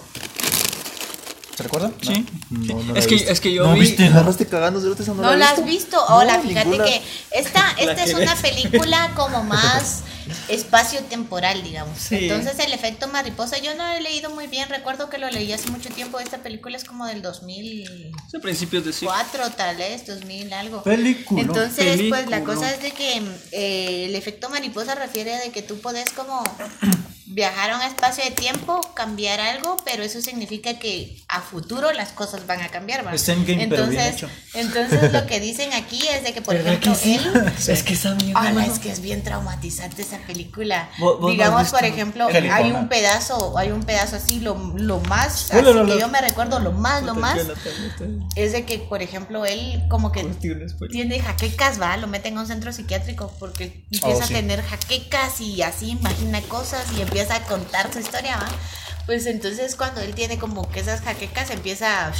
¿Se recuerdan? Sí. No, no la es, que, visto. es que yo ¿No vi... viste? ¿Te agarraste cagando? Esa no, ¿No la has visto. visto? No, Hola, fíjate ninguna. que esta, esta es una película como más espacio temporal, digamos. Sí. Entonces el efecto mariposa, yo no he leído muy bien, recuerdo que lo leí hace mucho tiempo, esta película es como del 2004 Es a principios de siglo. tal vez, 2000 algo. Película. Entonces, pues la cosa es de que eh, el efecto mariposa refiere de que tú puedes como viajar a espacio de tiempo, cambiar algo, pero eso significa que a futuro las cosas van a cambiar, ¿va? Es Endgame, pero bien entonces, hecho. entonces lo que dicen aquí es de que, por ¿Verdad ejemplo, que sí? él... Es que esa mierda, Ala, es que es bien traumatizante esa película. ¿Vos- vos no Digamos, por ejemplo, hay un pedazo, hay un pedazo así, lo, lo más, así que alert. yo me recuerdo, lo más, lo más, es de que, por ejemplo, él como que Contigo no es spoiler. tiene jaquecas, va, lo meten a un centro psiquiátrico porque empieza Oh, sí. a tener jaquecas y así imagina cosas y empieza a contar su historia, va. Pues entonces cuando él tiene como que esas jaquecas empieza a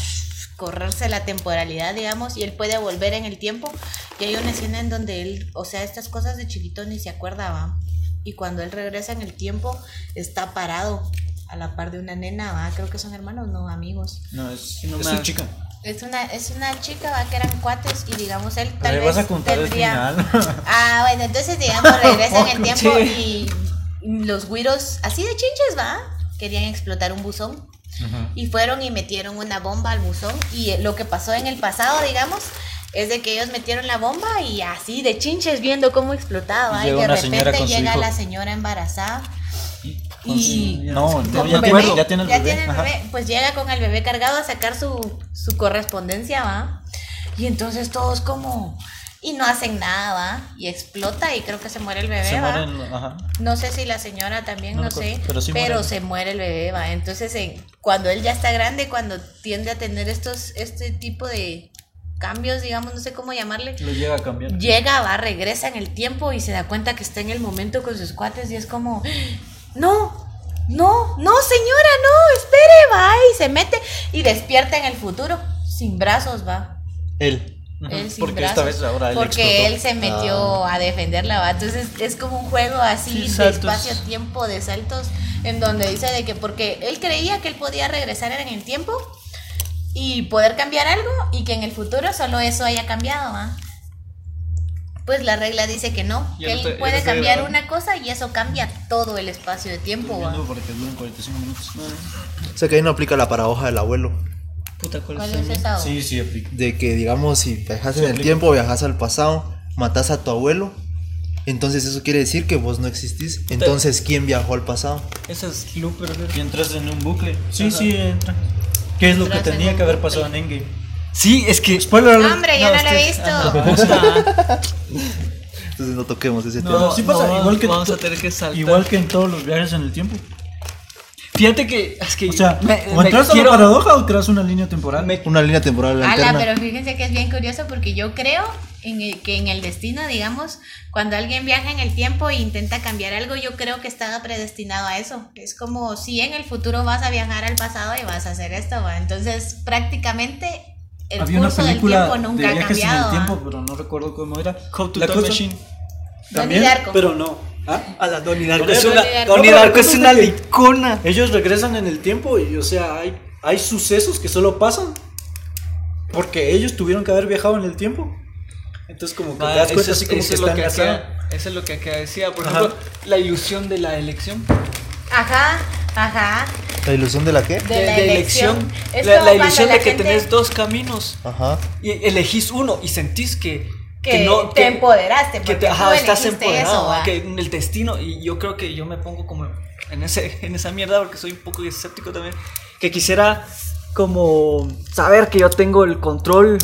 correrse la temporalidad, digamos, y él puede volver en el tiempo Y hay una escena en donde él, o sea, estas cosas de chiquito ni se acordaba. Y cuando él regresa en el tiempo, está parado a la par de una nena, ¿va? Creo que son hermanos, no amigos. No, es, no es una chica. Es una, es una chica, va, que eran cuates y digamos él tal Le vez vas a contar el final. Ah, bueno, entonces digamos regresa en el tiempo Sí. y los güiros, así de chinches, va, querían explotar un buzón. Y fueron y metieron una bomba al buzón. Y eh, lo que pasó en el pasado, digamos, es de que ellos metieron la bomba y así de chinches viendo cómo explotaba. Y de repente llega la señora embarazada. Y No, no, ya, un tiene, bebé. ya tiene el Ya bebé. tiene el bebé, Pues llega con el bebé cargado a sacar su, su correspondencia, ¿va? Y entonces todos como... Y no hacen nada, ¿va? Y explota y creo que se muere el bebé, Se ¿va? mueren, ajá. No sé si la señora también, No sé, pero sí muere. se muere el bebé, va. Entonces, en- cuando él ya está grande, cuando tiende a tener estos, este tipo de cambios, digamos, no sé cómo llamarle, Lo llega a cambiar. llega, va, regresa en el tiempo y se da cuenta que está en el momento con sus cuates y es como, no, no, no, señora, no, espere, va, y se mete y despierta en el futuro, sin brazos, va. Él. Ujú, Él sin Porque esta vez ahora él porque explotó. él se metió a defenderla, ¿va? Entonces es como un juego así Sí, de espacio-tiempo, de saltos, en donde dice de que porque él creía que él podía regresar en el tiempo y poder cambiar algo y que en el futuro solo eso haya cambiado, ¿va? Pues la regla dice que no, que no él te- puede no te cambiar una cosa y eso cambia todo el espacio de tiempo, ¿va? Viendo Para que duren 45 minutos. O sea que ahí no aplica la paradoja del abuelo. Puta, ¿cuál, ¿Cuál es esa? Sí, sí, aplica. De que, digamos, si viajas en el aplica. tiempo, viajas al pasado, matas a tu abuelo, entonces eso quiere decir que vos no existís. Entonces, ¿quién viajó al pasado? Ese es Looper. Y entras en un bucle. Sí, Ajá. sí, entra. ¿Qué es lo que tenía que haber pasado en Endgame? Sí, es que. Spoiler alert. Hombre, yo no, lo he visto. Entonces no toquemos ese No, tema. sí pasa, no, igual que vamos a tener que saltar. Igual que en todos los viajes en el tiempo. Fíjate que. Es que O sea, me- o entras quiero- a la paradoja o creas una línea temporal. me- Una línea temporal Ala, alterna. pero fíjense que es bien curioso porque yo creo en el- que en el destino, digamos, cuando alguien viaja en el tiempo e intenta cambiar algo, yo creo que estaba predestinado a eso. Es como si en el futuro vas a viajar al pasado y vas a hacer esto, ¿va? entonces prácticamente el Había una curso del película tiempo de nunca ha viajes en cambiado. el ¿va? tiempo, pero no recuerdo cómo era. How to La Time Machine. Darko. pero no. ¿Ah? A la Donnie Darko. Es una. Donnie Darko es una licona. Ellos regresan en el tiempo y, o sea, hay, hay sucesos que solo pasan porque ellos tuvieron que haber viajado en el tiempo. Entonces, como que Va, te das cuenta es- así como eso que es lo está que acá- Eso es lo que acá decía. Por Ajá. ejemplo, la ilusión de la elección. Ajá, ajá. ¿La ilusión de la qué? De la elección. Es La, la ilusión la de que gente- tenés dos caminos. Ajá. Y elegís uno y sentís que. Que, no, te que- empoderaste, que te, ajá, estás empoderado, eso, que en el destino, y yo creo que yo me pongo como en, ese, en esa mierda porque soy un poco escéptico también, que quisiera como saber que yo tengo el control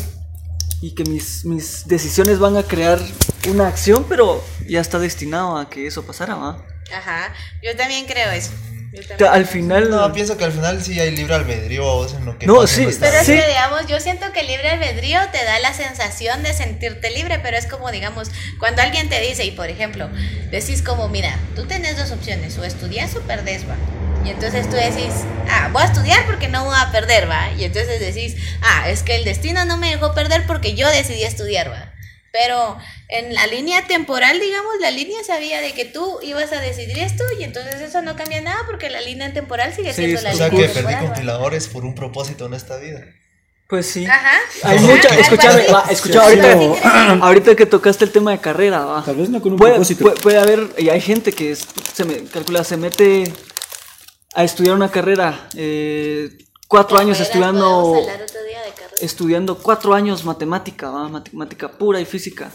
y que mis, mis decisiones van a crear una acción, pero ya está destinado a que eso pasara, ¿va? Ajá, yo también creo eso. Al final... No, pienso que al final sí hay libre albedrío a vos en lo que No, sí, Pero es que, digamos, yo siento que el libre albedrío te da la sensación de sentirte libre, pero es como, digamos, cuando alguien te dice, y por ejemplo, decís como, mira, tú tienes dos opciones, o estudias o perdés, va. Y entonces tú decís, ah, voy a estudiar porque no voy a perder, va. Y entonces decís, ah, es que el destino no me dejó perder porque yo decidí estudiar, va. Pero en la línea temporal, digamos, la línea sabía de que tú ibas a decidir esto y entonces eso no cambia nada porque la línea temporal sigue Sí, siendo la O sea línea que perdí temporal. compiladores por un propósito en esta vida. Pues sí. Ajá. Hay Ajá, mucha, escúchame, va, escucha, ahorita, ahorita que tocaste el tema de carrera, va. Tal vez no con un puede, propósito. puede, puede haber, y hay gente que es- se me calcula, se mete a estudiar una carrera, eh, cuatro años estudiando, estudiando cuatro años matemática, ¿va? matemática pura y física.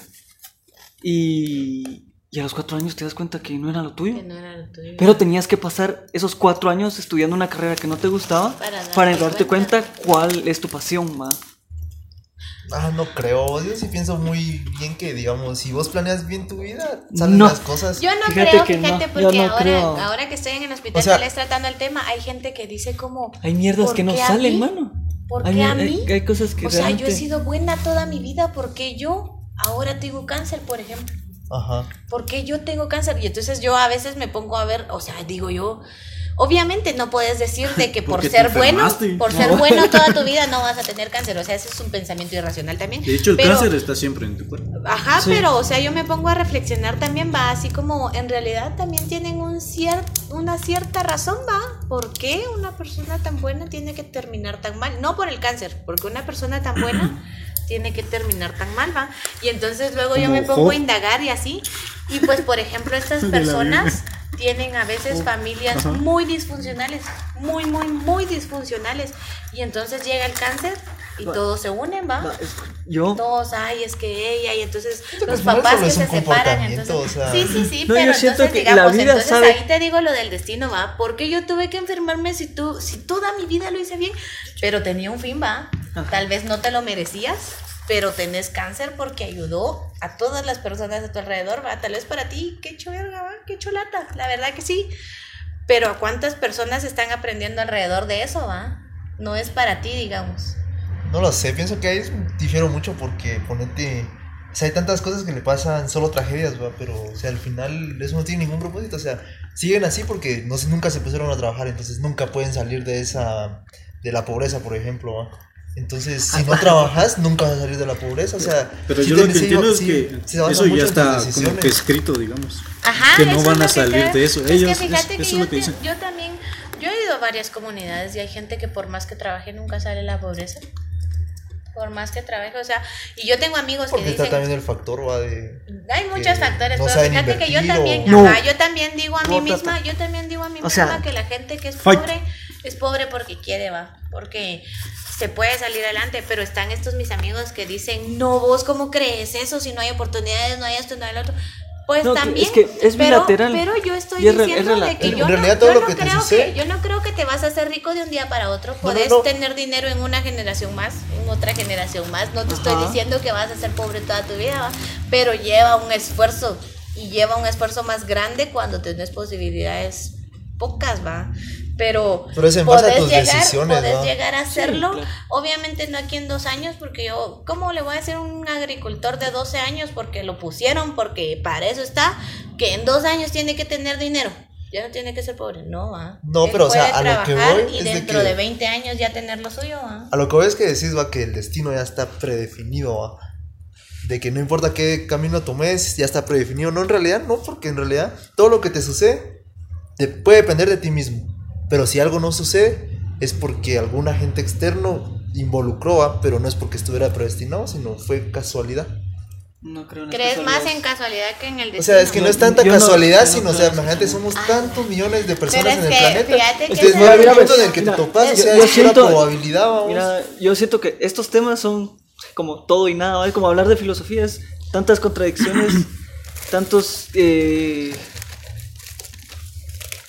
Y, y a los cuatro años te das cuenta que no era lo tuyo. Que no era lo tuyo. Pero tenías que pasar esos cuatro años estudiando una carrera que no te gustaba Para darte para darte cuenta. cuenta cuál es tu pasión, ¿va? Ah, no creo. Yo sí pienso muy bien que, digamos, si vos planeas bien tu vida, salen No. las cosas. Yo no Fíjate creo, que no, fíjate, yo porque no ahora, creo. ahora que estoy en el hospital O sea- que les tratando el tema, hay gente que dice como... Hay mierdas ¿por que no salen, mí? mano. ¿Por qué a mí? hay- hay cosas que o sea, yo he sido buena toda mi vida, ¿por qué yo ahora tengo cáncer, por ejemplo? Ajá. ¿Por qué yo tengo cáncer? Y entonces yo a veces me pongo a ver, o sea, digo yo, Obviamente no puedes decir de que por Porque ser bueno, por ser bueno toda tu vida no vas a tener cáncer. O sea, ese es un pensamiento irracional también. De hecho, el Pero- cáncer está siempre en tu cuerpo. Ajá, Sí. pero o sea, yo me pongo a reflexionar también, va, así como en realidad también tienen un cier- una cierta razón, va. ¿Por qué una persona tan buena tiene que terminar tan mal? No por el cáncer, porque una persona tan buena tiene que terminar tan mal, va. Y entonces luego yo me pongo Job. a indagar y así. Y pues, por ejemplo, estas personas tienen a veces familias Ajá. muy disfuncionales, muy, muy, muy disfuncionales. Y entonces llega el cáncer y Va. todos se unen, va. Va, es- Yo, Todos, ay, es que ella, y entonces los papás que se separan. Entonces, o sea. sí, sí, sí, No, pero yo siento entonces, que la digamos, vida entonces sabe- ahí te digo lo del destino, va. Porque yo tuve que enfermarme si tú, si toda mi vida lo hice bien, pero tenía un fin, va. Ajá. Tal vez no te lo merecías, pero tenés cáncer porque ayudó a todas las personas a tu alrededor, va. Tal vez para ti, qué verga, va, qué cholata, la verdad que sí. Pero ¿a cuántas personas están aprendiendo alrededor de eso, va? No es para ti, digamos. No lo sé, pienso que ahí es- difiero mucho porque ponete. O sea, hay tantas cosas que le pasan, solo tragedias, ¿va? Pero, o sea, al final eso no tiene ningún propósito. O sea, siguen así porque no sé, nunca se pusieron a trabajar, entonces nunca pueden salir de esa. de la pobreza, por ejemplo, ¿va? Entonces, si no trabajas, nunca vas a salir de la pobreza. O sea, Pero sí yo lo que sí, entiendo es sí, que se basa eso ya está como que escrito, digamos. Ajá, que no van a salir de eso. Es Ellos, que fíjate es- que, eso es yo, lo que te- dicen. yo también, yo he ido a varias comunidades y hay gente que por más que trabaje nunca sale de la pobreza. Por más que trabaje, o sea, y yo tengo amigos Porque que está dicen, también el factor, ¿va? De. hay muchos factores, no pero fíjate que yo también, o- No. ajá, yo también digo a mí misma, yo también digo a mí O misma sea, que la gente que es fight. pobre es pobre porque quiere, va, porque se puede salir adelante, pero están estos mis amigos que dicen, no, vos cómo crees eso, si no hay oportunidades, no hay esto, no hay lo otro. Pues No, también, es que es pero, bilateral. pero yo estoy es es diciendo de que En yo realidad no, todo yo lo no que creo que yo no creo que te vas a hacer rico de un día para otro. no. tener dinero en una generación más, en otra generación más. No te estoy diciendo que vas a ser pobre toda tu vida, ¿va? pero lleva un esfuerzo y lleva un esfuerzo más grande cuando tenés posibilidades pocas, va. Pero, Pero es en base a tus llegar, decisiones, podés ¿va? llegar a hacerlo. claro. Obviamente no aquí en dos años, porque yo, ¿cómo le voy a decir a un agricultor de 12 años? Porque lo pusieron, porque para eso está, que en dos años tiene que tener dinero. Ya no tiene que ser pobre, no, va. No, Él pero, o sea, puede a lo que trabajar voy y es de dentro que- de 20 años ya tener lo suyo, va. A lo que voy es que decís, va, que el destino ya está predefinido, va. De que no importa qué camino tomes, ya está predefinido. No, en realidad, no, porque en realidad todo lo que te sucede te puede depender de ti mismo. Pero si algo no sucede, es porque algún agente externo involucró, va, pero no es porque estuviera predestinado, sino fue casualidad. no creo en Crees más en casualidad que en el O destino. sea, es que no es tanta no- casualidad, no sino, o sea, imagínate, somos tantos millones de personas Pero es en el que, planeta. fíjate que no hay es un el- momento en el que te Mira, topas, o yo- sea, yo es siento- probabilidad, vamos. Mira, yo siento que estos temas son como todo y nada, ¿vale? como hablar de filosofía es tantas contradicciones, tantos eh,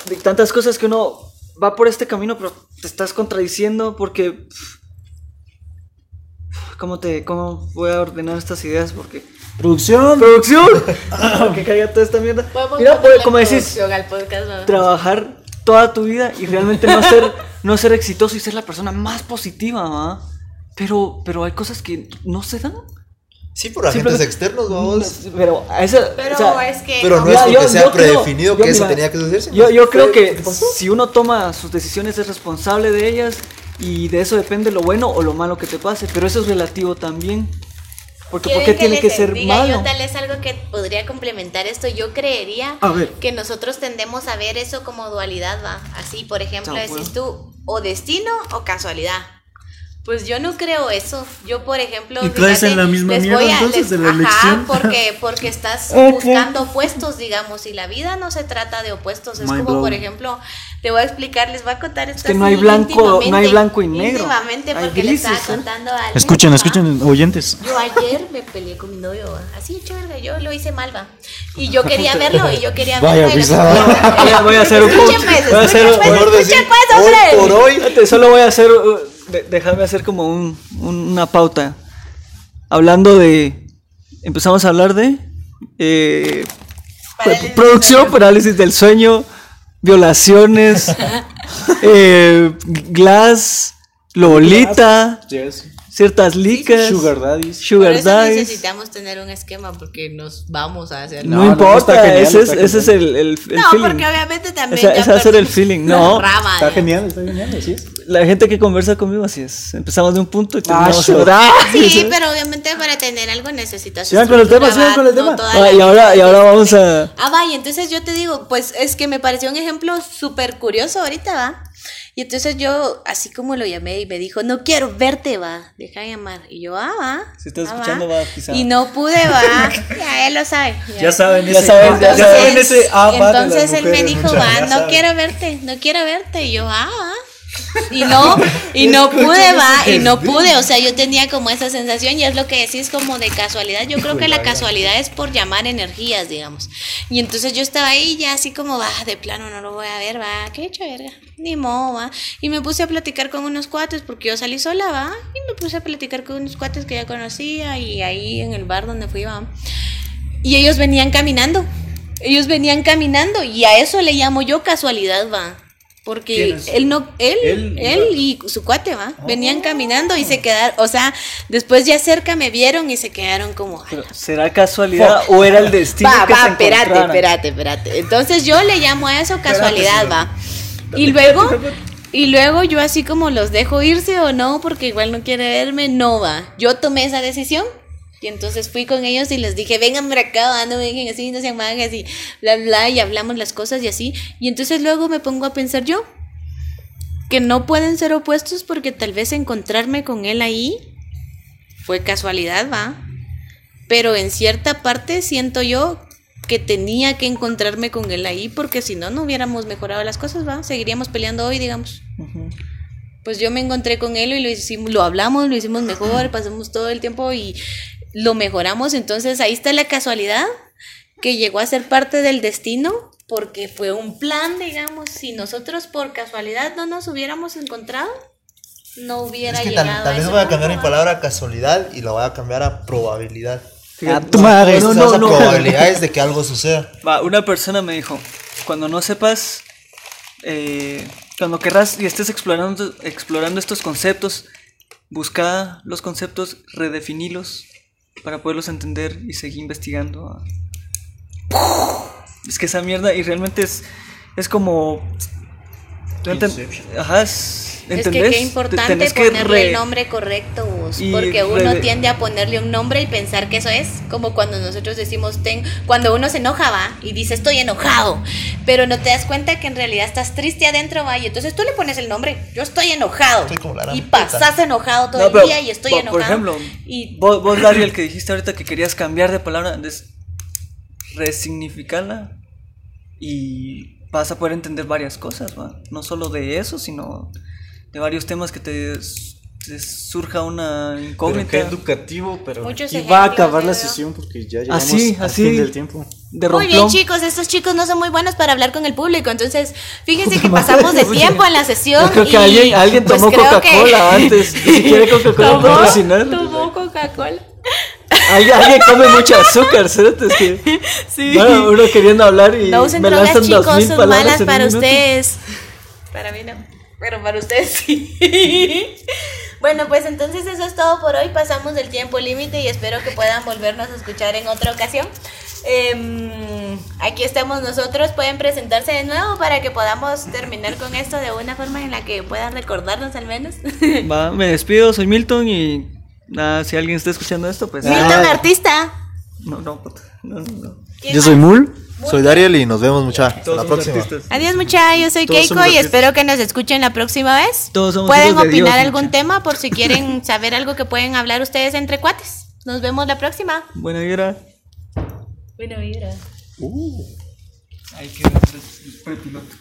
de tantas cosas que uno va por este camino, pero te estás contradiciendo porque pff, ¿cómo te cómo voy a ordenar estas ideas? Porque Producción. producción, que caiga toda esta mierda. Mira, pues, como decís, al trabajar toda tu vida y realmente no ser, no ser exitoso y ser la persona más positiva, ¿va? Pero, pero hay cosas que no se dan. Sí, por agentes externos, vamos. Pero, a esa, Pero o sea, es que. Pero no ya, es yo- porque sea yo creo- predefinido yo que eso mira, tenía que suceder. sino Yo, yo creo que si uno toma sus decisiones es responsable de ellas y de eso depende lo bueno o lo malo que te pase, pero eso es relativo también. Porque ¿por qué ¿Quieren tiene les que ser diga malo? Yo tal vez algo que podría complementar esto. Yo creería que nosotros tendemos a ver eso como dualidad, va. Así, por ejemplo, decís tú, o destino o casualidad. Pues yo no creo eso. Yo, por ejemplo, Y caes en la misma les mierda, voy a- entonces, les- de la ajá, elección. porque porque estás buscando opuestos, digamos, y la vida no se trata de opuestos. Es como, por ejemplo, te voy a explicar, les voy a contar esto que no hay blanco- no hay blanco y negro. íntimamente, porque le estaba grises, ¿eh? contando a Escuchen, escuchen, oyentes. Yo ayer me peleé con mi novio, así chévere, yo lo hice mal, va. Y yo quería verlo, y yo quería Vaya verlo. y lo- pisada. Voy a- voy a hacer un Escuchen, pues, Voy a hacer escuchen, un- pues, Mejor decir, escuchen, pues, hombre. por hoy. Solo voy a hacer, uh, de- déjame hacer como un- un- una pauta. Hablando de, empezamos a hablar de eh, Parálisis producción, del parálisis del sueño, violaciones, eh, glass, Lolita, Yes. Ciertas licas. Sugar daddies. Por Sugar eso daddies. necesitamos tener un esquema porque nos vamos a hacer. No, No, no, importa, está genial, ese, es, ese es el, el, el No, feeling. porque obviamente también. Esa- ese va a ser el feeling, no. rama, Está ya. genial, está genial, así es. La gente que conversa conmigo así es. Empezamos de un punto y Ah, terminamos. ¡Ah! Sí, pero obviamente para tener algo necesitas. Sigan con el tema, sigan con el no tema. toda Ah, y ahora, y ahora vamos a. Ah, vaya, entonces yo te digo, pues es que me pareció un ejemplo súper curioso ahorita, va. Y entonces yo, así como lo llamé y me dijo, no quiero verte, va, deja de llamar. Y yo, ah, va. Si estás ah, escuchando, va, quizá. Y no pude, va. ya él lo sabe. Ya saben, Ya saben, ya ya saben Entonces- ese ah, va de las Entonces él me dijo, va, no quiero verte, no quiero verte. Y yo, ah, va. Y no, y no pude, va, y no pude. O sea, yo tenía como esa sensación y es lo que decís como de casualidad. Yo creo que la casualidad es por llamar energías, digamos. Y entonces yo estaba ahí ya así como, va, de plano no lo voy a ver, va, qué hecho verga, ni modo, va. Y me puse a platicar con unos cuates porque yo salí sola, va, y me puse a platicar con unos cuates que ya conocía y ahí en el bar donde fui, va. Y ellos venían caminando. Ellos venían caminando y a eso le llamo yo casualidad, va. Porque él no, él, Él él, y su cuate, va. Venían caminando y se quedaron, o sea, después ya cerca me vieron y se quedaron como, ¿Será casualidad o era el destino va, que va, se espérate, espérate, espérate. Entonces yo le llamo a eso casualidad, va. Y luego, y luego yo así como los dejo irse o no, porque igual no quiere verme, no va. Yo tomé esa decisión. Y entonces fui con ellos y les dije, vengan para acá, no vengan así, no sean magas y bla, bla, y hablamos las cosas y así. Y entonces luego me pongo a pensar yo, que no pueden ser opuestos porque tal vez encontrarme con él ahí fue casualidad, va. Pero en cierta parte siento yo que tenía que encontrarme con él ahí porque si no, no hubiéramos mejorado las cosas, va. Seguiríamos peleando hoy, digamos. Pues yo me encontré con él y lo hicimos, lo hablamos, lo hicimos mejor, pasamos todo el tiempo y lo mejoramos. Entonces ahí está la casualidad que llegó a ser parte del destino porque fue un plan, digamos. Si nosotros por casualidad no nos hubiéramos encontrado, no hubiera Es que llegado tal, tal a vez voy a cambiar mi palabra casualidad y la voy a cambiar a probabilidad. A tu madre. No, No, no, no. probabilidades de que algo suceda. Va, una persona me dijo, cuando no sepas, eh, cuando querrás y estés explorando, explorando estos conceptos, busca los conceptos, redefinilos para poderlos entender y seguir investigando. Es que esa mierda y realmente es, es como... ¿tú enten- Inception. Ajá, es... Es que ¿entendés? qué importante que ponerle re- el nombre correcto, vos, porque uno tiende a ponerle un nombre y pensar que eso es, como cuando nosotros decimos, ten, cuando uno se enoja, va, y dice estoy enojado, pero no te das cuenta que en realidad estás triste adentro, va, y entonces tú le pones el nombre, yo estoy enojado, Estoy como la gran y pasas enojado todo No, el pero, día y estoy por, enojado. Por ejemplo, y vos, vos Gabriel, que dijiste ahorita que querías cambiar de palabra, resignificarla y vas a poder entender varias cosas, ¿va? No solo de eso, sino de varios temas que te, te surja una Pero incógnita qué educativo, pero Muchos aquí va a acabar la sesión porque ya llegamos Así, al así. fin del tiempo. de Muy bien, chicos, estos chicos no son muy buenos para hablar con el público, entonces fíjense que pasamos de tiempo en la sesión. Yo creo que y, alguien, alguien pues, tomó creo que- Coca-Cola antes. y Si quiere Coca-Cola ¿Tomó? patrocinar. Tomó Coca-Cola. Alguien, alguien come mucho azúcar, ¿cierto? Es que, Sí. bueno, uno queriendo hablar y No usen me drogas, lanzan dos chicos, mil son palabras malas para ustedes. Para mí no, pero para ustedes sí. Bueno, pues entonces eso es todo por hoy. Pasamos del tiempo límite y espero que puedan volvernos a escuchar en otra ocasión. Em, aquí estamos nosotros. Pueden presentarse de nuevo para que podamos terminar con esto de una forma en la que puedan recordarnos al menos. Va, me despido, soy Milton y nada, si alguien está escuchando esto, pues... Milton, artista. No, no, no, no, no. ¿Quién Yo soy? Mul, soy Dariel y nos vemos mucha. Hasta Todos la próxima. artistas. Adiós muchachos, yo soy Todos Keiko y espero que nos escuchen la próxima vez. Todos somos pueden opinar Dios, algún mucha. tema por si quieren saber algo que pueden hablar ustedes entre cuates. Nos vemos la próxima. Buena vibra. Buena vibra. Ahí quedó el prepiloto.